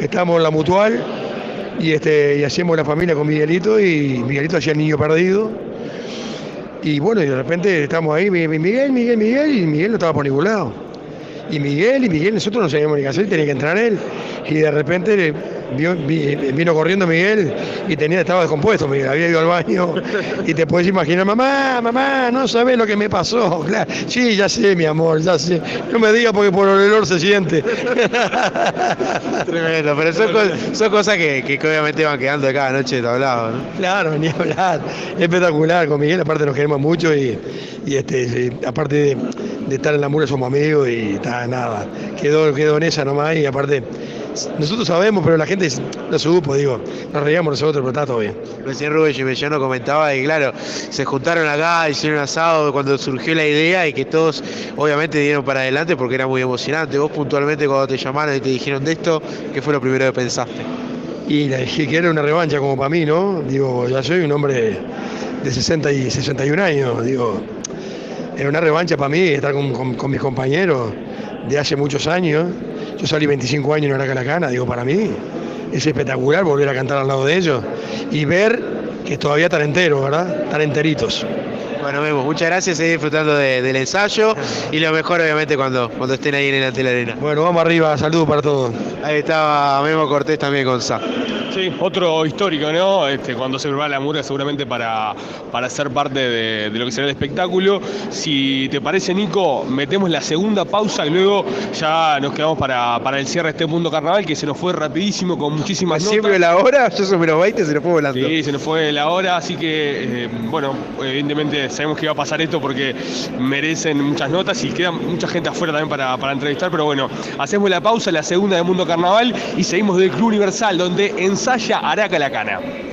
Estábamos en la mutual y este y hacíamos la familia con Miguelito y Miguelito hacía el niño perdido. Y bueno, y de repente estamos ahí, mi- mi- Miguel, Miguel, Miguel, y Miguel no estaba por ningún lado. Y Miguel, y Miguel, nosotros no sabíamos ni qué hacer, tenía que entrar él. Y de repente vio- vino corriendo Miguel y tenía, estaba descompuesto, Miguel, había ido al baño. Y te puedes imaginar, mamá, mamá, no sabes lo que me pasó. [LAUGHS] Claro, sí, ya sé, mi amor, ya sé. No me digas porque por el olor se siente. [LAUGHS] Tremendo, pero son, co- son cosas que, que- obviamente van quedando de cada noche de tablado, ¿no? Claro, ni hablar. Espectacular. Con Miguel, aparte, nos queremos mucho y, y, este, aparte de, de estar en la mura, somos amigos y está nada. Quedó, quedó en esa nomás y aparte, nosotros sabemos, pero la gente no supo, digo. Nos reíamos nosotros, pero está todo bien. Recién Rubén Gimellano comentaba que, claro, se juntaron acá, hicieron asado cuando surgió la idea y que todos, obviamente, dieron para adelante porque era muy emocionante. Vos, puntualmente, cuando te llamaron y te dijeron de esto, ¿qué fue lo primero que pensaste? Y le dije que era una revancha como para mí, ¿no? Digo, ya soy un hombre de 60 y 61 años, digo, era una revancha para mí estar con, con- con mis compañeros de hace muchos años. Yo salí 25 años en Aracalacana, digo, para mí es espectacular volver a cantar al lado de ellos y ver que todavía están enteros, ¿verdad? Están enteritos. Bueno, vemos, muchas gracias, seguir disfrutando de- del ensayo y lo mejor, obviamente, cuando, cuando estén ahí en el ante la arena. Bueno, vamos arriba, saludos para todos. Ahí estaba Memo Cortés también con Sa. Sí, otro histórico, ¿no? Este, cuando se prepara la murga seguramente para, para ser parte de, de lo que será el espectáculo. Si te parece, Nico, metemos la segunda pausa y luego ya nos quedamos para, para el cierre de este mundo carnaval que se nos fue rapidísimo con muchísimas notas. Siempre la hora, yo soy menos 20, se nos fue volando. Sí, se nos fue la hora, así que, eh, bueno, evidentemente sabemos que va a pasar esto porque merecen muchas notas y queda mucha gente afuera también para, para entrevistar, pero bueno, hacemos la pausa, la segunda de Mundo Carnaval y seguimos del Club Universal, donde Masaya Araca Lacana. La.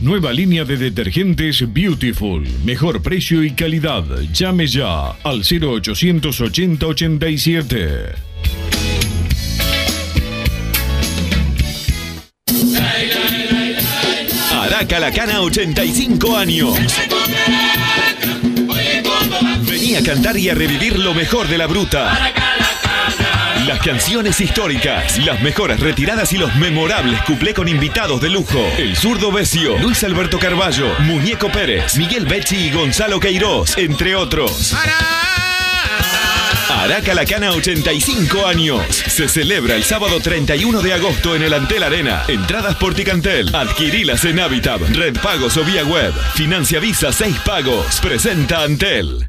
Nueva línea de detergentes Beautiful. Mejor precio y calidad. Llame ya al 0880 87. La Cana 85 años. Vení a cantar y a revivir lo mejor de la bruta. Las canciones históricas, las mejores retiradas y los memorables cuplé con invitados de lujo. El zurdo Besio, Luis Alberto Carballo, Muñeco Pérez, Miguel Becci y Gonzalo Queiroz, entre otros. Araca La Cana 85 años. Se celebra el sábado 31 de agosto en el Antel Arena. Entradas por Ticantel. Adquirilas en Habitab, Red Pagos o vía web. Financia Visa 6 pagos. Presenta Antel.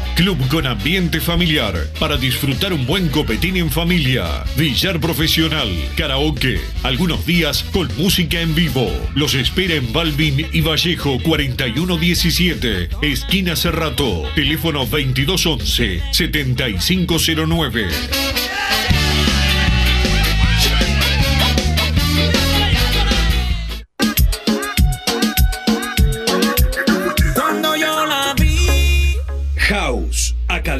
Club con ambiente familiar para disfrutar un buen copetín en familia. Billar profesional, karaoke, algunos días con música en vivo. Los espera en Balvin y Vallejo 4117, esquina Cerrato. Teléfono 2211 7509.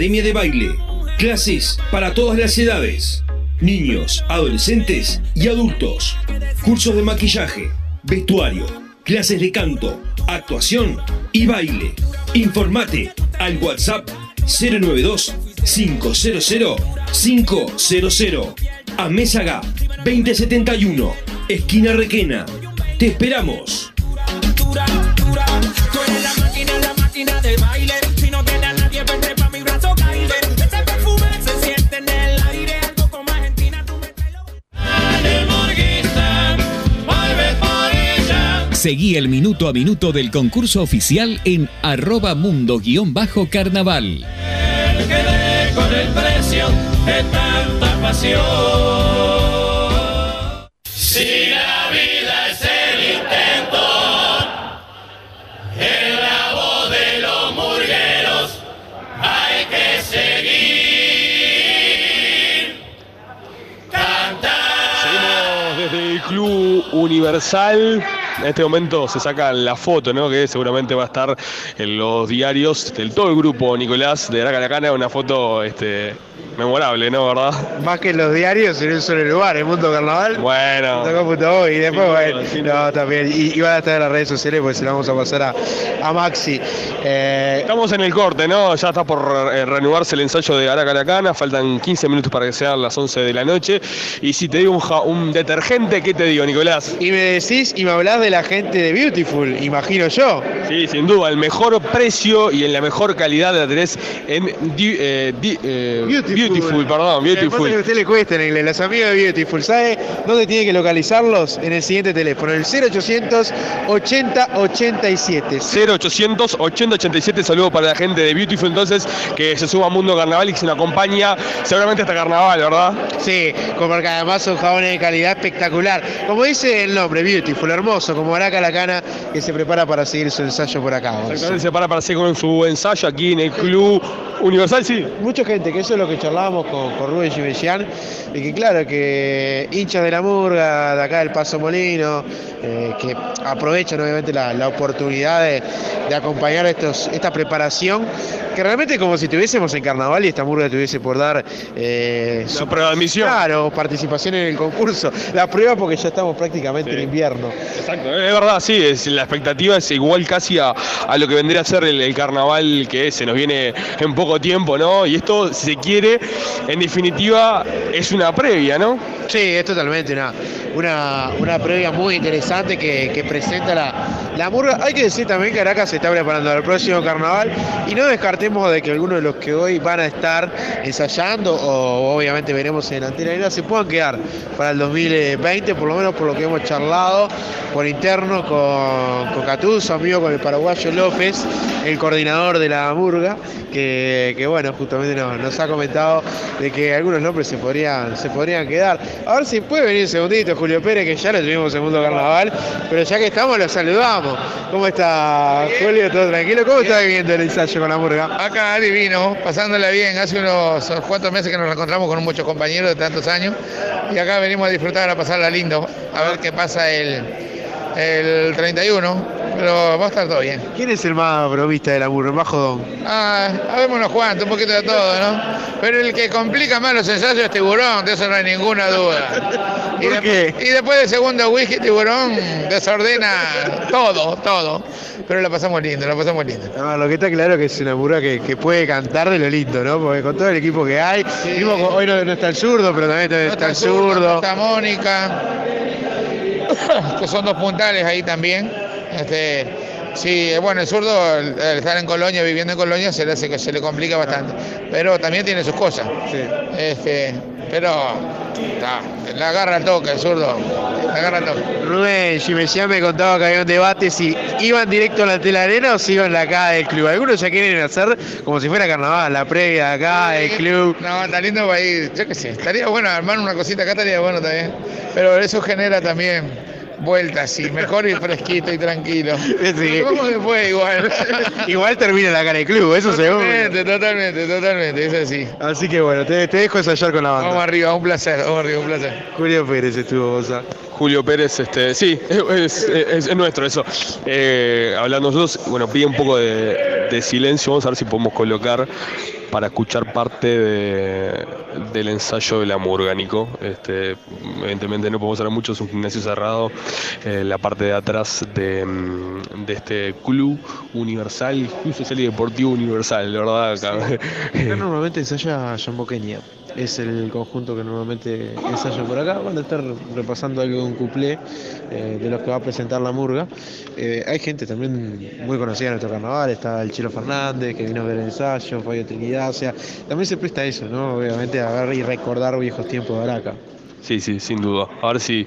Academia de Baile. Clases para todas las edades. Niños, adolescentes y adultos. Cursos de maquillaje, vestuario, clases de canto, actuación y baile. Informate al WhatsApp 092 500 500 a Mésaga 2071, esquina Requena. Te esperamos. Seguí el minuto a minuto del concurso oficial en arroba mundo-carnaval. con el precio de tanta pasión. Si la vida es el intento, en la voz de los murgueros hay que seguir. Seguimos desde el Club Universal. En este momento se saca la foto, ¿no? Que seguramente va a estar en los diarios del todo el grupo Nicolás de Araca la Cana, una foto este, memorable, ¿no? ¿Verdad? Más que en los diarios, en un solo lugar, en Mundo Carnaval. Bueno. y después, bueno, no, también. Y, y van a estar en las redes sociales porque se la vamos a pasar a, a Maxi. Eh, Estamos en el corte, ¿no? Ya está por eh, reanudarse el ensayo de Araca la Cana, faltan 15 minutos para que sean las 11 de la noche. Y si te digo un, ja- un detergente, ¿qué te digo, Nicolás? Y me decís y me hablás de la gente de Beautiful, imagino yo. Sí, sin duda, el mejor precio y en la mejor calidad la tenés en Di- eh, Di- eh, Beautiful. perdón, que que a Beautiful. usted le cuesta en inglés, los amigos de Beautiful. ¿Sabe dónde tiene que localizarlos? En el siguiente teléfono, el 0800 80 87. 0800 8087, saludo para la gente de Beautiful entonces que se suma a Mundo Carnaval y que se nos acompaña seguramente hasta Carnaval, ¿verdad? Sí, como porque además son jabones de calidad espectacular. Como dice el nombre, Beautiful, hermoso, como Araca la cana que se prepara para seguir su ensayo por acá. Exactamente, se para para hacer con su ensayo aquí en el Club Universal, sí. Mucha gente, que eso es lo que charlábamos con, con Rubén Gimellán, de que claro, que hinchas de la murga, de acá del Paso Molino, eh, que aprovechan obviamente la, la oportunidad de, de acompañar estos, esta preparación, que realmente es como si estuviésemos en carnaval y esta murga tuviese por dar eh, su prueba de admisión. Claro, participación en el concurso. La prueba porque ya estamos prácticamente en invierno. Exacto, es verdad, sí, la expectativa es igual casi a, a lo que vendría a ser el, carnaval que se nos viene en poco tiempo, ¿no? Y esto, si se quiere, en definitiva, es una previa, ¿no? Sí, es totalmente una, una, una previa muy interesante que, que presenta la, la murga. Hay que decir también que Caracas se está preparando para el próximo carnaval y no descartemos de que algunos de los que hoy van a estar ensayando o obviamente veremos en Antena Arena se puedan quedar para el 2020, por lo menos por lo que hemos charlado por interno con, con Catú, su amigo con el paraguayo López, el coordinador de la murga, que, bueno, justamente nos, ha comentado de que algunos nombres se podrían, se podrían quedar. A ver si puede venir un segundito Julio Pérez, que ya lo tuvimos en segundo carnaval, pero ya que estamos lo saludamos. ¿Cómo está Julio? ¿Todo tranquilo? ¿Cómo está viviendo el ensayo con la murga? Acá divino, pasándola bien. Hace unos cuantos meses que nos encontramos con muchos compañeros de tantos años y acá venimos a disfrutar, a pasarla lindo, a ver qué pasa el, el 31. Pero va a estar todo bien. ¿Quién es el más bromista de la murga? El más jodón. Ah, habémonos Juan, un poquito de todo, ¿no? Pero el que complica más los ensayos es tiburón, de eso no hay ninguna duda. Y, de- y después del segundo whisky, tiburón desordena todo, todo. Pero la pasamos lindo, la pasamos lindo. No, lo que está claro que es una murga que, que puede cantar de lo lindo, ¿no? Porque con todo el equipo que hay, mismo hoy no, no está el zurdo, pero también está el zurdo. Está Mónica, que son dos puntales ahí también. Este, sí, bueno, el zurdo, el, el estar en Colonia, viviendo en Colonia, se le hace que se le complica bastante. Pero también tiene sus cosas. Este, pero está, la agarra al toque, el zurdo. La agarra al toque. Rubén Gimesian me contaba que había un debate si iban directo a la tela arena o si iban la acá del club. Algunos ya quieren hacer como si fuera carnaval, la previa acá del club. No, está lindo para ir, yo qué sé, estaría bueno armar una cosita acá, estaría bueno también. Pero eso genera también vueltas, y mejor ir fresquito y tranquilo. ¿Cómo se fue igual? [LAUGHS] Igual termina la cara del club, eso seguro. Totalmente, totalmente, totalmente, es así. Así que bueno, te, te dejo ensayar con la banda. Vamos arriba, un placer, vamos arriba, un placer. Julio Pérez estuvo, Bosa. Julio Pérez, este, sí, es, es- es nuestro eso. Eh, hablando nosotros, bueno, pide un poco de, de silencio, vamos a ver si podemos colocar para escuchar parte de- del ensayo de la murga, Nico. Este, evidentemente no podemos hablar mucho, es un gimnasio cerrado, eh, la parte de atrás de, mm, de este club universal, Club Social y Deportivo Universal, la verdad. acá. Acá normalmente ensaya Jamboqueña. Es el conjunto que normalmente ensaya por acá. Van a estar repasando algo de un cuplé eh, de los que va a presentar la murga. Eh, hay gente también muy conocida en nuestro carnaval. Está el Chilo Fernández, que vino a ver el ensayo, Fabio Trinidad. Sea, también se presta eso, ¿no? Obviamente a ver y recordar viejos tiempos de Araca. Sí, sí, sin duda. A ver si,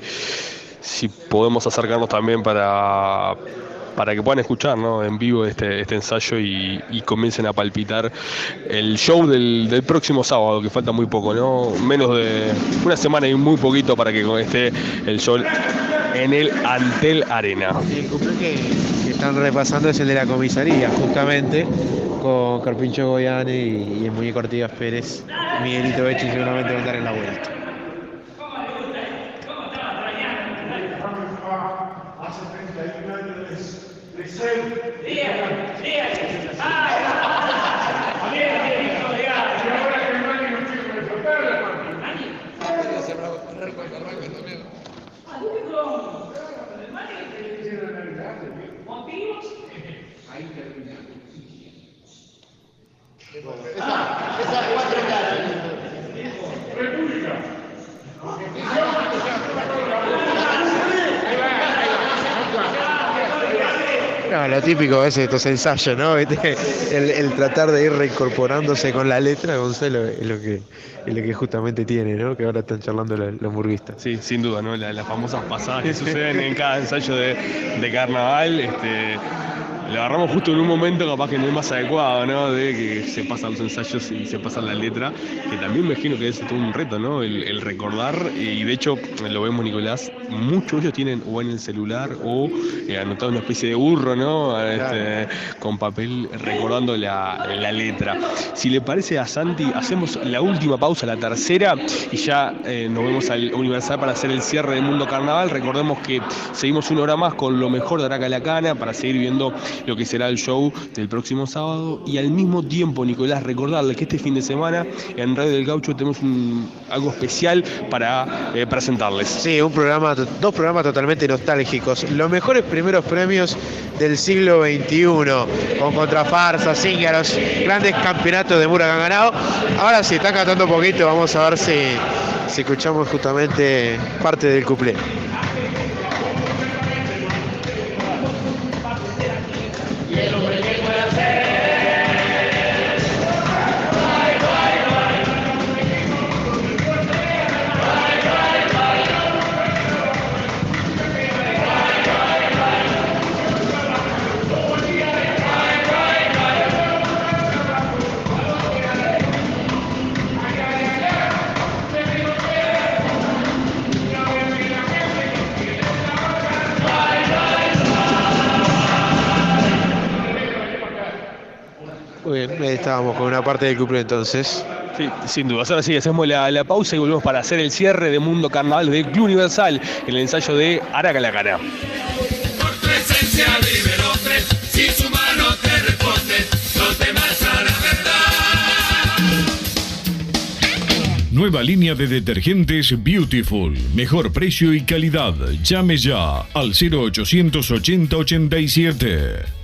si podemos acercarnos también para, para que puedan escuchar ¿no? en vivo este, este ensayo y, comiencen a palpitar el show del, del próximo sábado, que falta muy poco, ¿no? Menos de una semana y muy poquito para que esté el show en el Antel Arena. El que, están repasando es el de la comisaría, justamente, con Carpincho Goyane y, y el muñeco Artigas Pérez. Miguelito Bechi seguramente va a andar en la vuelta. Típico es estos ensayos, ¿no? El, tratar de ir reincorporándose con la letra, Gonzalo, es lo que, es lo que justamente tiene, ¿no? Que ahora están charlando los, los. Sí, sin duda, ¿no? La- las famosas pasadas que suceden en cada ensayo de, de carnaval. Este, lo agarramos justo en un momento capaz que no es más adecuado, ¿no? De que se pasan los ensayos y se pasa la letra, que también me imagino que es todo un reto, ¿no? El, el recordar, y de hecho lo vemos Nicolás, muchos de ellos tienen o en el celular o eh, anotado una especie de burro, ¿no? Este, con papel recordando la, la letra. Si le parece a Santi, hacemos la última pausa, la tercera, y ya eh, nos vemos al Universal para hacer el cierre del Mundo Carnaval. Recordemos que seguimos una hora más con lo mejor de Araca la Cana para seguir viendo lo que será el show del próximo sábado. Y al mismo tiempo, Nicolás, recordarle que este fin de semana en Radio del Gaucho tenemos algo especial para eh, presentarles. Sí, un programa, dos programas totalmente nostálgicos. Los mejores primeros premios del siglo XXI, con contrafarsas, cíngaros, grandes campeonatos de Mura que han ganado. Ahora sí, están cantando un poquito, vamos a ver si, si escuchamos justamente parte del cuplé. Estábamos con una parte del couple entonces. Sí, sin duda. Ahora sí, hacemos la, la pausa y volvemos para hacer el cierre de Mundo Carnaval del Club Universal en el ensayo de Araca la Cara. Tu esencia vive el hombre, si su mano te responde, los demás a la verdad. Nueva línea de detergentes Beautiful. Mejor precio y calidad. Llame ya al 0880 87.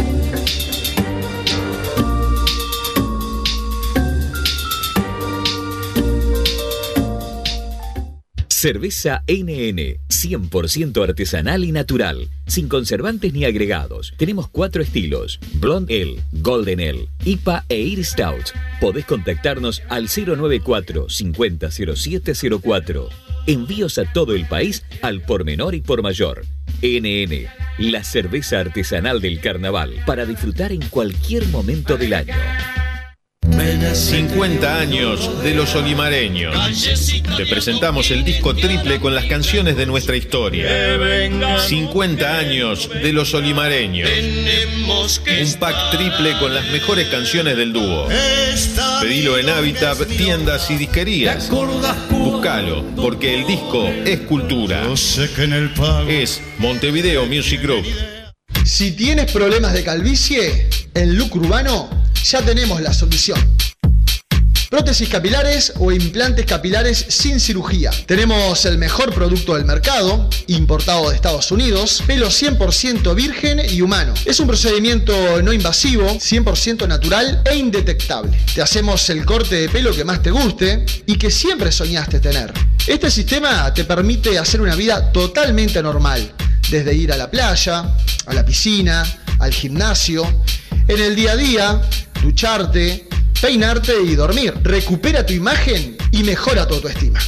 Cerveza NN, 100% artesanal y natural, sin conservantes ni agregados. Tenemos cuatro estilos: Blonde Ale, Golden Ale, IPA e Ir Stout. Podés contactarnos al 094 500704. Envíos a todo el país al por menor y por mayor. NN, la cerveza artesanal del carnaval, para disfrutar en cualquier momento del año. 50 años de los olimareños. Te presentamos el disco triple con las canciones de nuestra historia. 50 años de los olimareños. Un pack triple con las mejores canciones del dúo. Pedilo en Habitat, tiendas y disquerías. Búscalo, porque el disco es cultura. Es Montevideo Music Group. Si tienes problemas de calvicie, en Look Urbano ya tenemos la solución. Prótesis capilares o implantes capilares sin cirugía. Tenemos el mejor producto del mercado, importado de Estados Unidos, pelo 100% virgen y humano. Es un procedimiento no invasivo, 100% natural e indetectable. Te hacemos el corte de pelo que más te guste y que siempre soñaste tener. Este sistema te permite hacer una vida totalmente normal, desde ir a la playa, a la piscina, al gimnasio, en el día a día, ducharte, peinarte y dormir. Recupera tu imagen y mejora tu autoestima.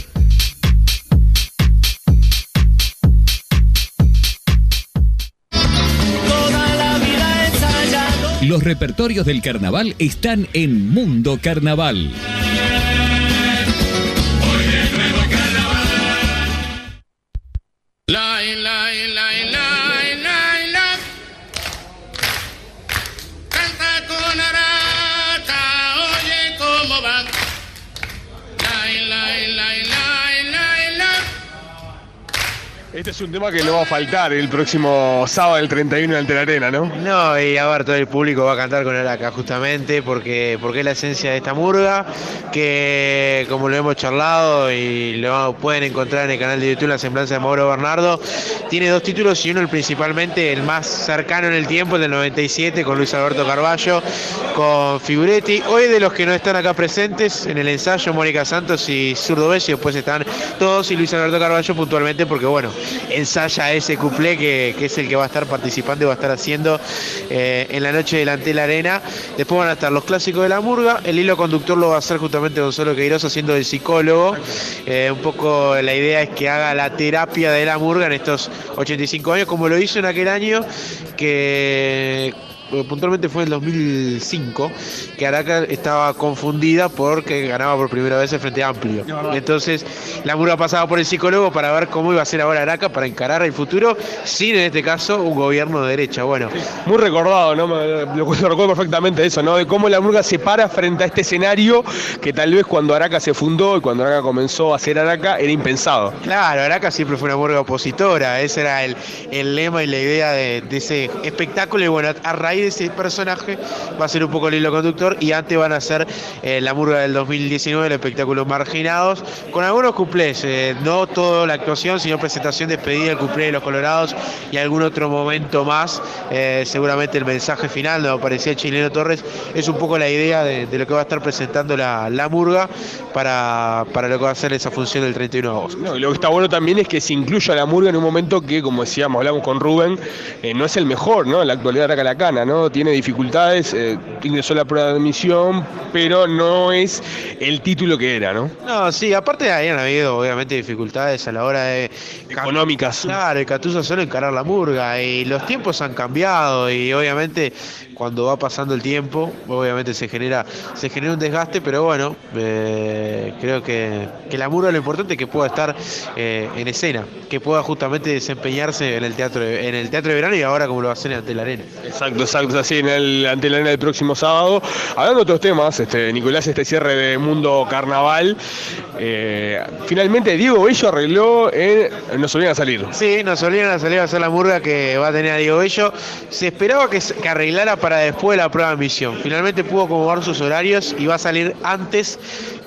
Los repertorios del carnaval están en Mundo Carnaval. Este es un tema que no va a faltar el próximo sábado del 31 en la Arena, ¿no? No, y a ver, todo el público va a cantar con Araca justamente porque, porque es la esencia de esta murga, que como lo hemos charlado y lo pueden encontrar en el canal de YouTube La Semblanza de Mauro Bernardo, tiene dos títulos y uno el principalmente, el más cercano en el tiempo, el del 97, con Luis Alberto Carballo, con Figuretti. Hoy de los que no están acá presentes en el ensayo, Mónica Santos y Zurdo Bessi, después están todos y Luis Alberto Carballo puntualmente porque bueno, ensaya ese cuplé que, que es el que va a estar participando y va a estar haciendo eh, en la noche delante de la arena. Después van a estar los clásicos de la murga. El hilo conductor lo va a hacer justamente Gonzalo Queiroz haciendo de psicólogo. Eh, un poco la idea es que haga la terapia de la murga en estos 85 años, como lo hizo en aquel año que puntualmente fue en el 2005, que Araca estaba confundida porque ganaba por primera vez el Frente Amplio. Entonces, la murga pasaba por el psicólogo para ver cómo iba a ser ahora Araca para encarar el futuro, sin en este caso un gobierno de derecha. Bueno, Muy recordado, ¿no? Lo recuerdo perfectamente eso, ¿no? De cómo la murga se para frente a este escenario que tal vez cuando Araca se fundó y cuando Araca comenzó a ser Araca era impensado. Claro, Araca siempre fue una murga opositora, ese era el, el lema y la idea de, de ese espectáculo y bueno, a raíz de ese personaje va a ser un poco el hilo conductor y antes van a ser eh, la murga del 2019, el espectáculo Marginados, con algunos cuplés, eh, no toda la actuación, sino presentación, despedida, el cuplé de los Colorados y algún otro momento más, eh, seguramente el mensaje final donde aparecía Chileno Torres, es un poco la idea de, de lo que va a estar presentando la, la murga para, para lo que va a ser esa función del 31 de agosto. Lo que está bueno también es que se incluya la murga en un momento que, como decíamos, hablamos con Rubén, no es el mejor, ¿no? En la actualidad Araca la Cana, ¿no? ¿No? Tiene dificultades, eh, ingresó a la prueba de admisión, pero no es el título que era, ¿no? No, sí, aparte habían habido obviamente dificultades a la hora de... Económicas. Claro, el Catuzo solo encarar la murga y los tiempos han cambiado y obviamente cuando va pasando el tiempo, obviamente se genera, se genera un desgaste, pero bueno, eh, creo que, que la murga lo importante es que pueda estar eh, en escena, que pueda justamente desempeñarse en el teatro de- en el teatro de verano y ahora como lo hacer ante la arena. Exacto, exacto, es así en el, ante la arena del próximo sábado. Hablando de otros temas, este, Nicolás, este cierre de Mundo Carnaval, eh, finalmente Diego Bello arregló en Nos Olvidan a Salir. Sí, nos olvidan a salir a hacer la murga que va a tener a Diego Bello. Se esperaba que, que arreglara para después de la prueba de misión. Finalmente pudo acomodar sus horarios y va a salir antes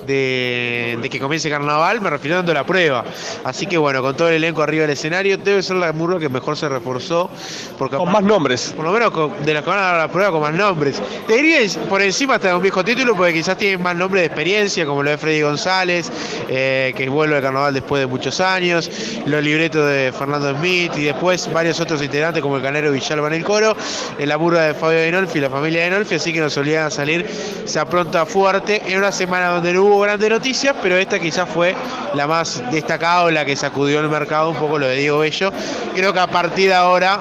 de, de que comience carnaval, me refiero dando la prueba. Así que bueno, con todo el elenco arriba del escenario, debe ser la murga que mejor se reforzó. Porque Con más nombres. Por lo menos con- de los que van a dar la prueba con más nombres. Te diría por encima hasta de un viejo título, porque quizás tienen más nombre de experiencia, como lo de Freddy González, eh, que vuelve al carnaval después de muchos años, los libretos de Fernando Smith y después varios otros integrantes como el canero Villalba en el coro, en la murga de Fabio Denolfi y la familia Denolfi, así que nos olvidan a salir, se apronta fuerte en una semana donde no hubo grandes noticias, pero esta quizás fue la más destacada o la que sacudió el mercado un poco lo de Diego Bello. Creo que a partir de ahora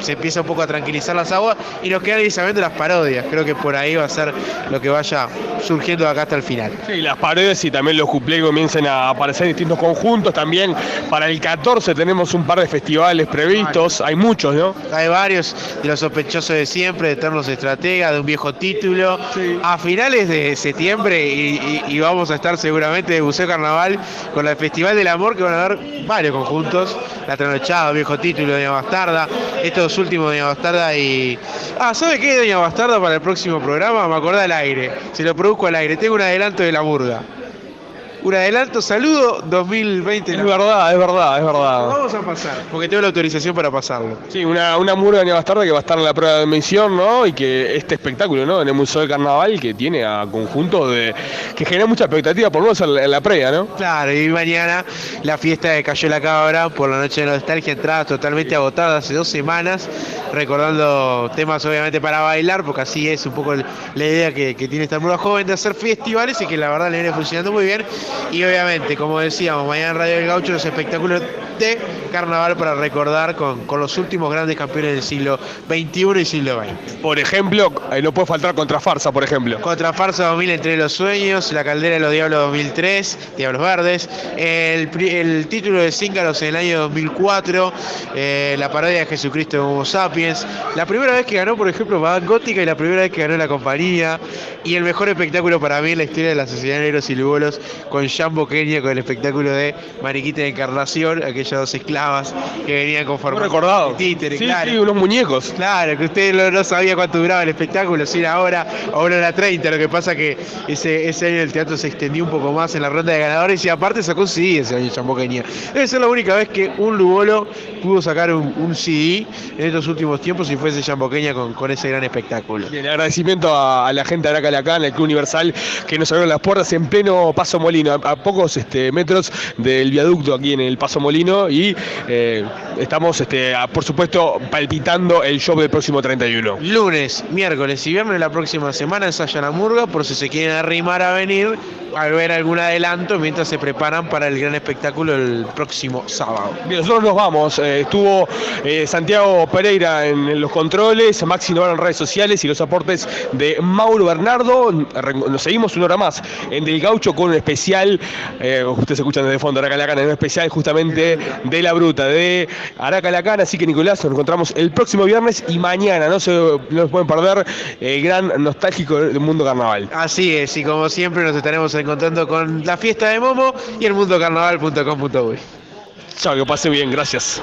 se empieza un poco a tranquilizar las aguas y nos quedan inicialmente las parodias. Creo que por ahí va a ser lo que vaya surgiendo de acá hasta el final. Sí, las parodias y también los cuplés comienzan a aparecer en distintos conjuntos. También para el 14 tenemos un par de festivales previstos. Hay muchos, ¿no? Hay varios de los sospechosos de siempre, de Eternos Estrategas, de un viejo título. A finales de septiembre y, y- y vamos a estar seguramente de Buceo Carnaval con el Festival del Amor, que van a haber varios conjuntos. La Tranochada, viejo título, Doña Bastarda. Estos últimos Doña Bastarda y. Ah, ¿sabe qué, Doña Bastarda, para el próximo programa? Me acordé al aire. Se lo produzco al aire. Tengo un adelanto de la burga. Un adelanto, saludo 2020. Es verdad, es verdad, es verdad. Vamos a pasar, porque tengo la autorización para pasarlo. Sí, una, una murga de bastarda que va a estar en la prueba de admisión, ¿no? Y que este espectáculo, ¿no? En el Museo del Carnaval, que tiene a conjuntos de. que genera mucha expectativa, por lo menos en la, la previa, ¿no? Claro, y mañana la fiesta de Cayó la Cabra por la noche de nostalgia, entradas totalmente agotadas hace dos semanas, recordando temas obviamente para bailar, porque así es un poco la idea que, que tiene esta murga joven de hacer festivales y que la verdad le viene funcionando muy bien. Y obviamente, como decíamos, mañana en Radio del Gaucho los espectáculos carnaval para recordar con, con los últimos grandes campeones del siglo XXI y siglo XX. Por ejemplo, eh, no puede faltar Contrafarsa, por ejemplo. Contrafarsa 2000 entre los sueños, La Caldera de los Diablos 2003, Diablos Verdes, el, título de Cíngaros en el año 2004, eh, la parodia de Jesucristo de Homo Sapiens, la primera vez que ganó, por ejemplo, Madame Gótica y la primera vez que ganó la compañía, y el mejor espectáculo para mí en la historia de la Sociedad de Negros y Lugolos con Jambo Kenia con el espectáculo de Mariquita de Encarnación, aquellas dos esclavas que venían con forma recordado. títere, Sí, claro. sí, unos muñecos. Claro, que usted no, no sabía cuánto duraba el espectáculo, si era ahora o una hora 30. Lo que pasa que ese, ese año el teatro se extendió un poco más en la ronda de ganadores y aparte sacó un CD ese año Chamboqueña. Debe ser la única vez que un Lugolo pudo sacar un, un CD en estos últimos tiempos y fuese Chamboqueña con, con ese gran espectáculo. Bien, agradecimiento a, a la gente de Aracalacán, el Club Universal, que nos abrieron las puertas en pleno Paso Molino, a, a pocos este, metros del viaducto aquí en el Paso Molino, y eh, estamos, este, a- por supuesto, palpitando el show del próximo 31. Lunes, miércoles y viernes de la próxima semana ensaya la murga por si se quieren arrimar a venir a ver algún adelanto mientras se preparan para el gran espectáculo el próximo sábado. Bien, nosotros nos vamos. Eh, estuvo eh, Santiago Pereira en, en los controles, Maxi Novaro en redes sociales y los aportes de Mauro Bernardo. Nos seguimos una hora más en Del Gaucho con un especial, eh, ustedes escuchan desde fondo Aracalacana, un especial justamente de la bruta, de Aracalacana. Así que Nicolás, nos encontramos el próximo viernes y mañana, no se, no se pueden perder el gran nostálgico del mundo carnaval. Así es, y como siempre nos estaremos encontrando con la fiesta de Momo y el mundocarnaval.com.uy. Chao, que pase bien, gracias.